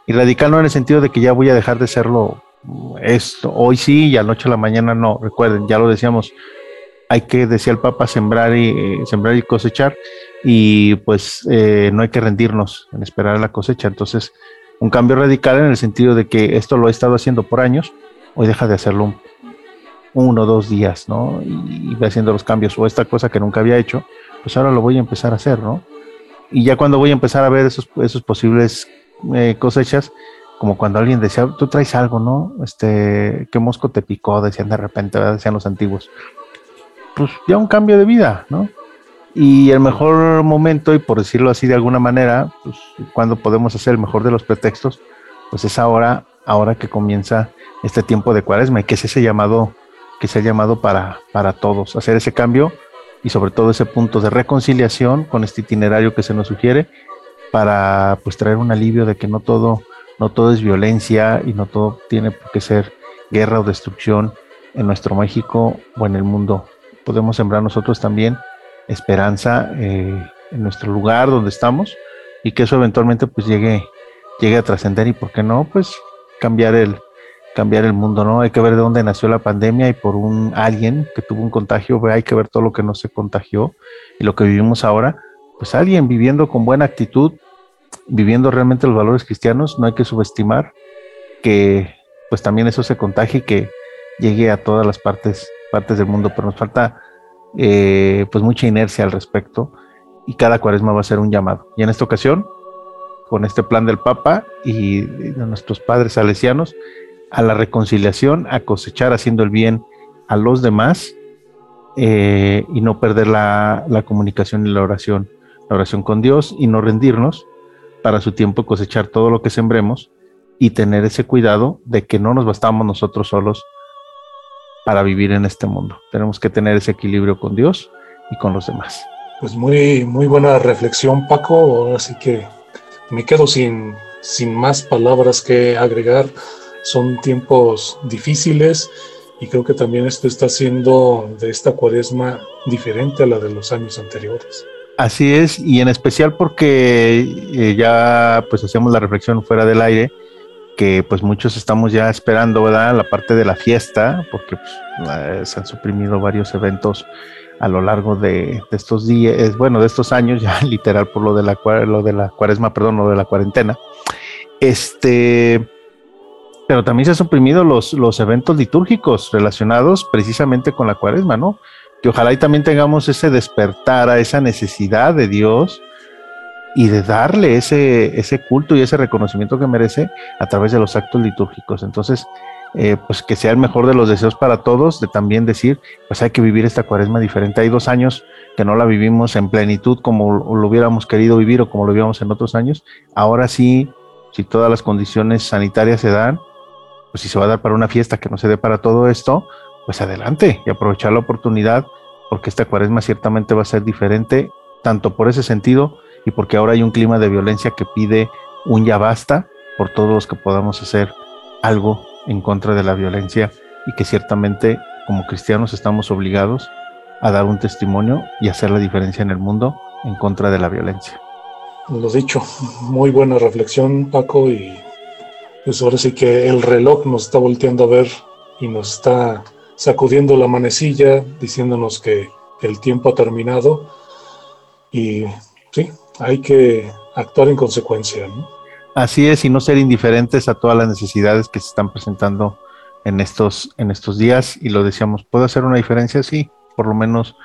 Y radical no en el sentido de que ya voy a dejar de serlo esto, hoy sí y anoche a la mañana no. Recuerden, ya lo decíamos, hay que, decía el Papa, sembrar y, eh, sembrar y cosechar y pues eh, no hay que rendirnos en esperar la cosecha. Entonces, un cambio radical en el sentido de que esto lo he estado haciendo por años, hoy deja de hacerlo uno o dos días, ¿no? Y, y haciendo los cambios o esta cosa que nunca había hecho, pues ahora lo voy a empezar a hacer, ¿no? Y ya cuando voy a empezar a ver esos, esos posibles eh, cosechas, como cuando alguien decía, tú traes algo, ¿no? Este, ¿qué mosco te picó? Decían de repente, decían los antiguos. Pues ya un cambio de vida, ¿no? Y el mejor momento, y por decirlo así de alguna manera, pues cuando podemos hacer el mejor de los pretextos, pues es ahora, ahora que comienza este tiempo de cuaresma y que es ese llamado, que se ha llamado para, para todos, hacer ese cambio y sobre todo ese punto de reconciliación con este itinerario que se nos sugiere para pues traer un alivio de que no todo no todo es violencia y no todo tiene por qué ser guerra o destrucción en nuestro México o en el mundo. Podemos sembrar nosotros también esperanza eh, en nuestro lugar donde estamos y que eso eventualmente pues llegue, llegue a trascender y por qué no pues cambiar el, cambiar el mundo, ¿no? Hay que ver de dónde nació la pandemia y por un alguien que tuvo un contagio, hay que ver todo lo que no se contagió y lo que vivimos ahora, pues alguien viviendo con buena actitud, viviendo realmente los valores cristianos, no hay que subestimar que pues también eso se contagie y que llegue a todas las partes, partes del mundo, pero nos falta eh, pues mucha inercia al respecto y cada cuaresma va a ser un llamado. Y en esta ocasión, con este plan del Papa y de nuestros padres salesianos, a la reconciliación, a cosechar haciendo el bien a los demás eh, y no perder la, comunicación y la oración, la oración con Dios y no rendirnos para su tiempo cosechar todo lo que sembremos y tener ese cuidado de que no nos bastamos nosotros solos para vivir en este mundo. Tenemos que tener ese equilibrio con Dios y con los demás. Pues muy, muy buena reflexión, Paco. Así que me quedo sin, sin más palabras que agregar son tiempos difíciles y creo que también esto está haciendo de esta cuaresma diferente a la de los años anteriores. Así es, y en especial porque eh, ya pues hacemos la reflexión fuera del aire, que pues muchos estamos ya esperando, ¿verdad? La parte de la fiesta, porque pues, se han suprimido varios eventos a lo largo de, estos días, bueno, de estos años, <laughs> ya literal por lo de la, lo de la cuaresma, perdón, lo de la cuarentena. Este, pero también se han suprimido los, los eventos litúrgicos relacionados precisamente con la cuaresma, ¿no? Que ojalá y también tengamos ese despertar a esa necesidad de Dios y de darle ese, ese culto y ese reconocimiento que merece a través de los actos litúrgicos. Entonces, eh, pues que sea el mejor de los deseos para todos, de también decir, pues hay que vivir esta cuaresma diferente. Hay dos años que no la vivimos en plenitud como lo hubiéramos querido vivir o como lo vivíamos en otros años. Ahora sí, si todas las condiciones sanitarias se dan, pues si se va a dar para una fiesta que no se dé para todo esto, pues adelante y aprovechar la oportunidad, porque esta cuaresma ciertamente va a ser diferente, tanto por ese sentido y porque ahora hay un clima de violencia que pide un ya basta por todos los que podamos hacer algo en contra de la violencia y que ciertamente como cristianos estamos obligados a dar un testimonio y hacer la diferencia en el mundo en contra de la violencia. Lo dicho, muy buena reflexión Paco y pues ahora sí que el reloj nos está volteando a ver y nos está sacudiendo la manecilla diciéndonos que el tiempo ha terminado y sí, hay que actuar en consecuencia. ¿no? Así es, y no ser indiferentes a todas las necesidades que se están presentando en estos, en estos días. Y lo decíamos, ¿puede hacer una diferencia? Sí, por lo menos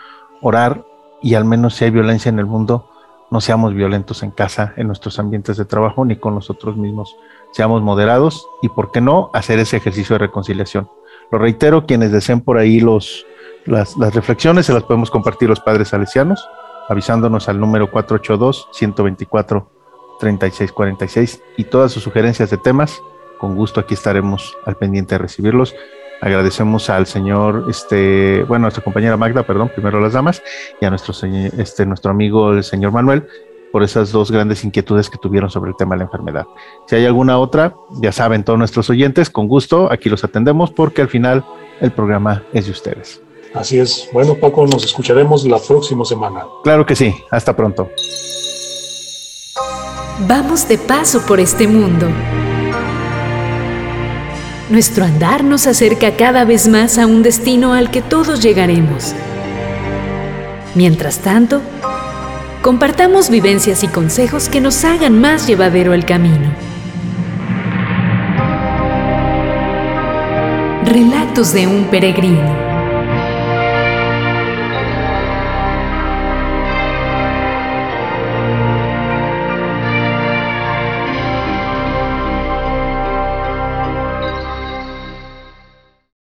orar y al menos si hay violencia en el mundo, no seamos violentos en casa, en nuestros ambientes de trabajo, ni con nosotros mismos. Seamos moderados y, ¿por qué no?, hacer ese ejercicio de reconciliación. Lo reitero, quienes deseen por ahí los, las, reflexiones, se las podemos compartir los padres salesianos, avisándonos al número 482 124 3646 y todas sus sugerencias de temas. Con gusto aquí estaremos al pendiente de recibirlos. Agradecemos al señor, este, bueno, a nuestra compañera Magda, perdón, primero las damas, y a nuestro, este, nuestro amigo el señor Manuel por esas dos grandes inquietudes que tuvieron sobre el tema de la enfermedad. Si hay alguna otra, ya saben todos nuestros oyentes, con gusto, aquí los atendemos porque al final el programa es de ustedes. Así es. Bueno, Paco, nos escucharemos la próxima semana. Claro que sí. Hasta pronto. Vamos de paso por este mundo. Nuestro andar nos acerca cada vez más a un destino al que todos llegaremos. Mientras tanto, compartamos vivencias y consejos que nos hagan más llevadero el camino. Relatos de un peregrino.